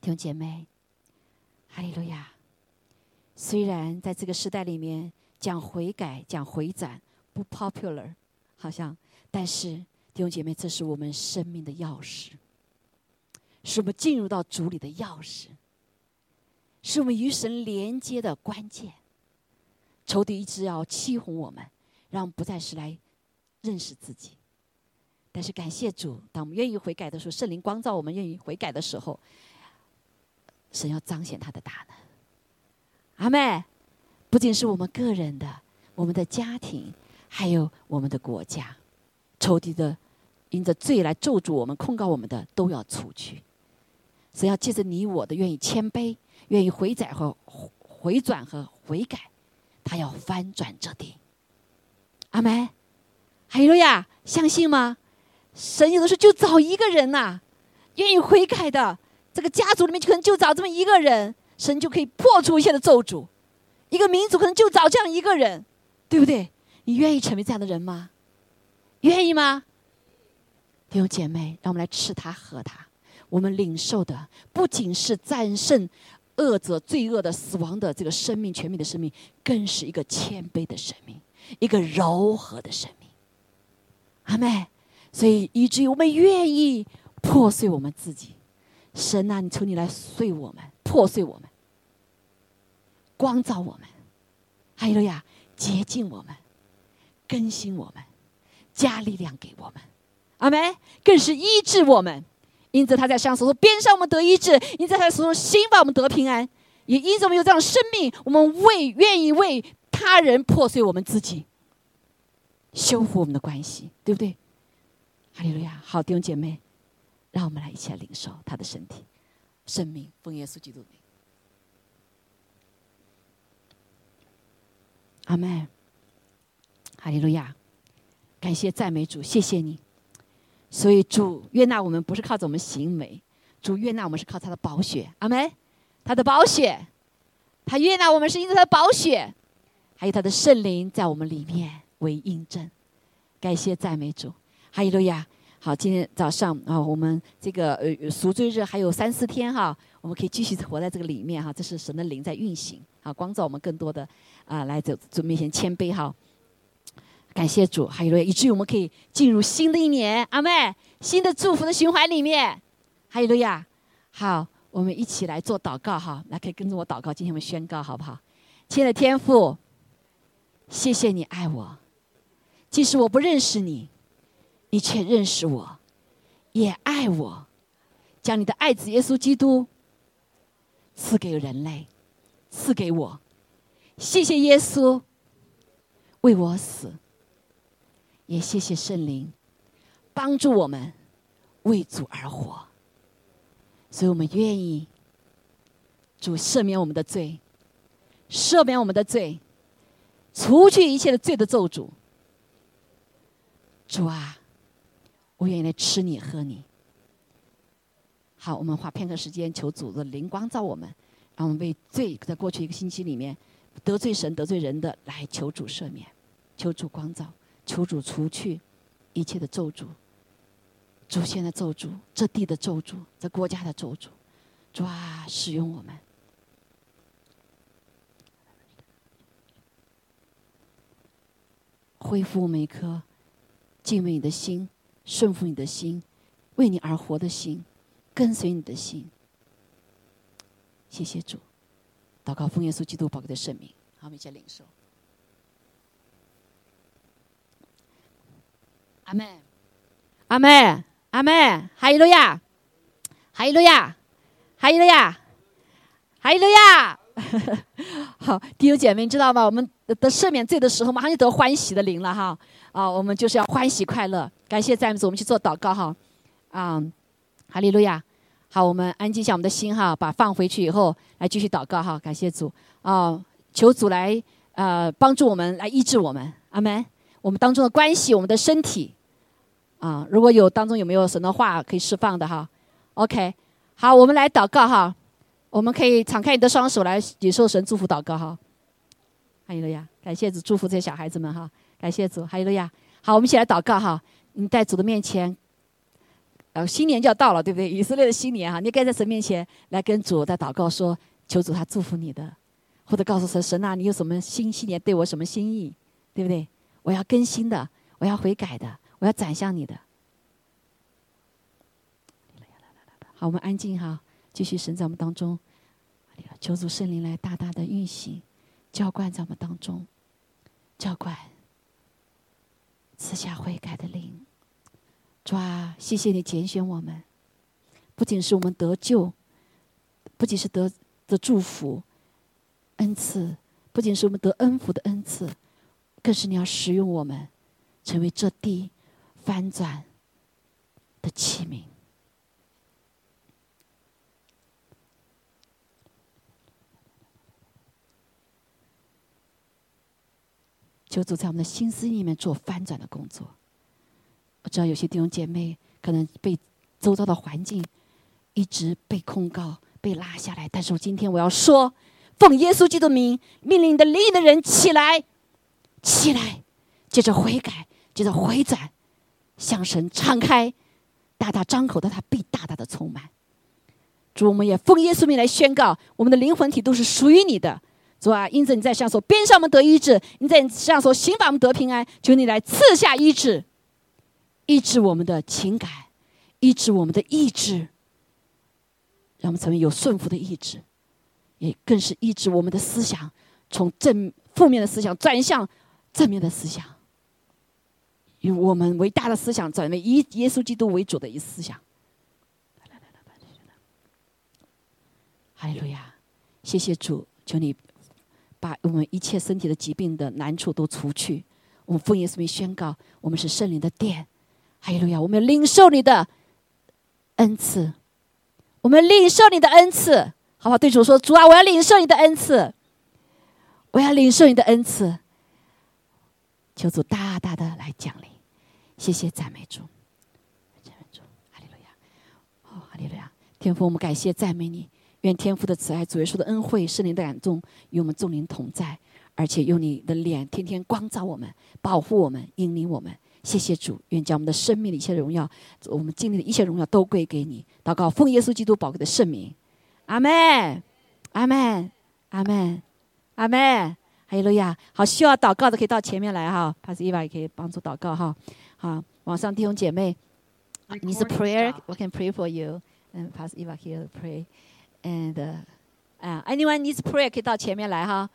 弟兄姐妹，哈利路亚。虽然在这个时代里面讲悔改、讲回转不 popular，好像，但是弟兄姐妹，这是我们生命的钥匙。是我们进入到主里的钥匙，是我们与神连接的关键。仇敌一直要欺哄我们，让我们不再是来认识自己。但是感谢主，当我们愿意悔改的时候，圣灵光照我们愿意悔改的时候，神要彰显他的大能。阿妹，不仅是我们个人的，我们的家庭，还有我们的国家，仇敌的因着罪来咒诅我们、控告我们的，都要除去。只要借着你我的愿意谦卑，愿意回转和回转和悔改，他要翻转这地。阿门。还有呀，相信吗？神有的时候就找一个人呐，愿意悔改的，这个家族里面可能就找这么一个人，神就可以破除一切的咒诅。一个民族可能就找这样一个人，对不对？你愿意成为这样的人吗？愿意吗？弟兄姐妹，让我们来吃他喝他。我们领受的不仅是战胜恶者、罪恶的死亡的这个生命、全面的生命，更是一个谦卑的生命，一个柔和的生命。阿妹，所以以至于我们愿意破碎我们自己。神啊，你求你来碎我们，破碎我们，光照我们，还有呀，洁净我们，更新我们，加力量给我们。阿妹，更是医治我们。因此，他在上所说：“边上我们得医治；因此他所说，心把我们得平安。也因此，我们有这样的生命，我们为愿意为他人破碎我们自己，修复我们的关系，对不对？”哈利路亚！好弟兄姐妹，让我们来一起来领受他的身体、生命，奉耶稣基督名。阿门。哈利路亚！感谢赞美主，谢谢你。所以主悦纳我们不是靠着我们行为，主悦纳我们是靠他的宝血，阿门。他的宝血，他悦纳我们是因为他的宝血，还有他的圣灵在我们里面为印证，感谢赞美主，哈利路亚。好，今天早上啊，我们这个呃赎罪日还有三四天哈，我们可以继续活在这个里面哈，这是神的灵在运行，好光照我们更多的啊，来走主面前谦卑哈。感谢主，哈利路亚，以至于我们可以进入新的一年，阿妹，新的祝福的循环里面，哈利路亚。好，我们一起来做祷告哈，来可以跟着我祷告，今天我们宣告好不好？亲爱的天父，谢谢你爱我，即使我不认识你。你却认识我，也爱我，将你的爱子耶稣基督赐给人类，赐给我。谢谢耶稣为我死，也谢谢圣灵帮助我们为主而活。所以我们愿意主赦免我们的罪，赦免我们的罪，除去一切的罪的咒诅。主啊！我愿意来吃你喝你。好，我们花片刻时间求主的灵光照我们，让我们为罪在过去一个星期里面得罪神得罪人的来求主赦免，求主光照，求主除去一切的咒诅，祖先的咒诅，这地的咒诅，这国家的咒诅，主啊，使用我们，恢复我们一颗敬畏你的心。顺服你的心，为你而活的心，跟随你的心。谢谢主，祷告奉耶稣基督宝贵的圣名，好，我们一起领受。阿门，阿门，阿门，哈利路亚，哈利路亚，哈利路亚，哈利路亚。好，弟兄姐妹，知道吗？我们得赦免罪的时候，马上就得欢喜的灵了哈。啊，我们就是要欢喜快乐。感谢赞美主，我们去做祷告哈，啊，哈利路亚。好，我们安静一下我们的心哈，把放回去以后来继续祷告哈。感谢主啊，求主来呃帮助我们来医治我们，阿门。我们当中的关系，我们的身体啊，如果有当中有没有神的话可以释放的哈？OK，好，我们来祷告哈。我们可以敞开你的双手来接受神祝福祷告哈。哈利路亚，感谢主祝福这些小孩子们哈。感谢主，哈利路亚。好，我们一起来祷告哈。你在主的面前，呃，新年就要到了，对不对？以色列的新年哈，你该在神面前来跟主在祷告，说求主他祝福你的，或者告诉神神啊，你有什么新新年对我什么心意，对不对？我要更新的，我要悔改的，我要转向你的。好，我们安静哈，继续神在我们当中，求主圣灵来大大的运行，浇灌在我们当中，浇灌。赐下悔改的灵，主啊，谢谢你拣选我们，不仅是我们得救，不仅是得的祝福、恩赐，不仅是我们得恩福的恩赐，更是你要使用我们，成为这地翻转的器皿。求主在我们的心思里面做翻转的工作。我知道有些弟兄姐妹可能被周遭的环境一直被控告、被拉下来，但是我今天我要说，奉耶稣基督名，命令你的灵的人起来，起来，接着悔改，接着回转，向神敞开，大大张口的，他必大大的充满。主，我们也奉耶稣名来宣告，我们的灵魂体都是属于你的。主啊，因此你在上说边上我们得医治，你在上说刑法我们得平安，求你来赐下医治，医治我们的情感，医治我们的意志，让我们成为有顺服的意志，也更是医治我们的思想，从正负面的思想转向正面的思想，以我们伟大的思想转为以耶稣基督为主的一思想。哈利路亚，谢谢主，求你。把我们一切身体的疾病的难处都除去。我们奉耶稣名宣告：我们是圣灵的殿。哈利路亚！我们领受你的恩赐，我们领受你的恩赐，好不好？对主说：主啊，我要领受你的恩赐，我要领受你的恩赐。求主大大的来降临。谢谢赞美主，赞美主，哈利路亚！哦，哈利路亚！天父，我们感谢赞美你。愿天父的慈爱、主耶稣的恩惠、圣灵的感动与我们众灵同在，而且用你的脸天天光照我们、保护我们、引领我们。谢谢主，愿将我们的生命的一切荣耀，我们经历的一切荣耀都归给你。祷告，奉耶稣基督宝贵的圣名，阿门，阿门，阿门，阿门。哈利路亚！好，需要祷告的可以到前面来哈，帕斯伊娃也可以帮助祷告哈。好，网上弟兄姐妹，你是 prayer，we can pray for you。嗯，Pass Eva here pray，and 啊，anyone needs prayer 可以到前面来哈。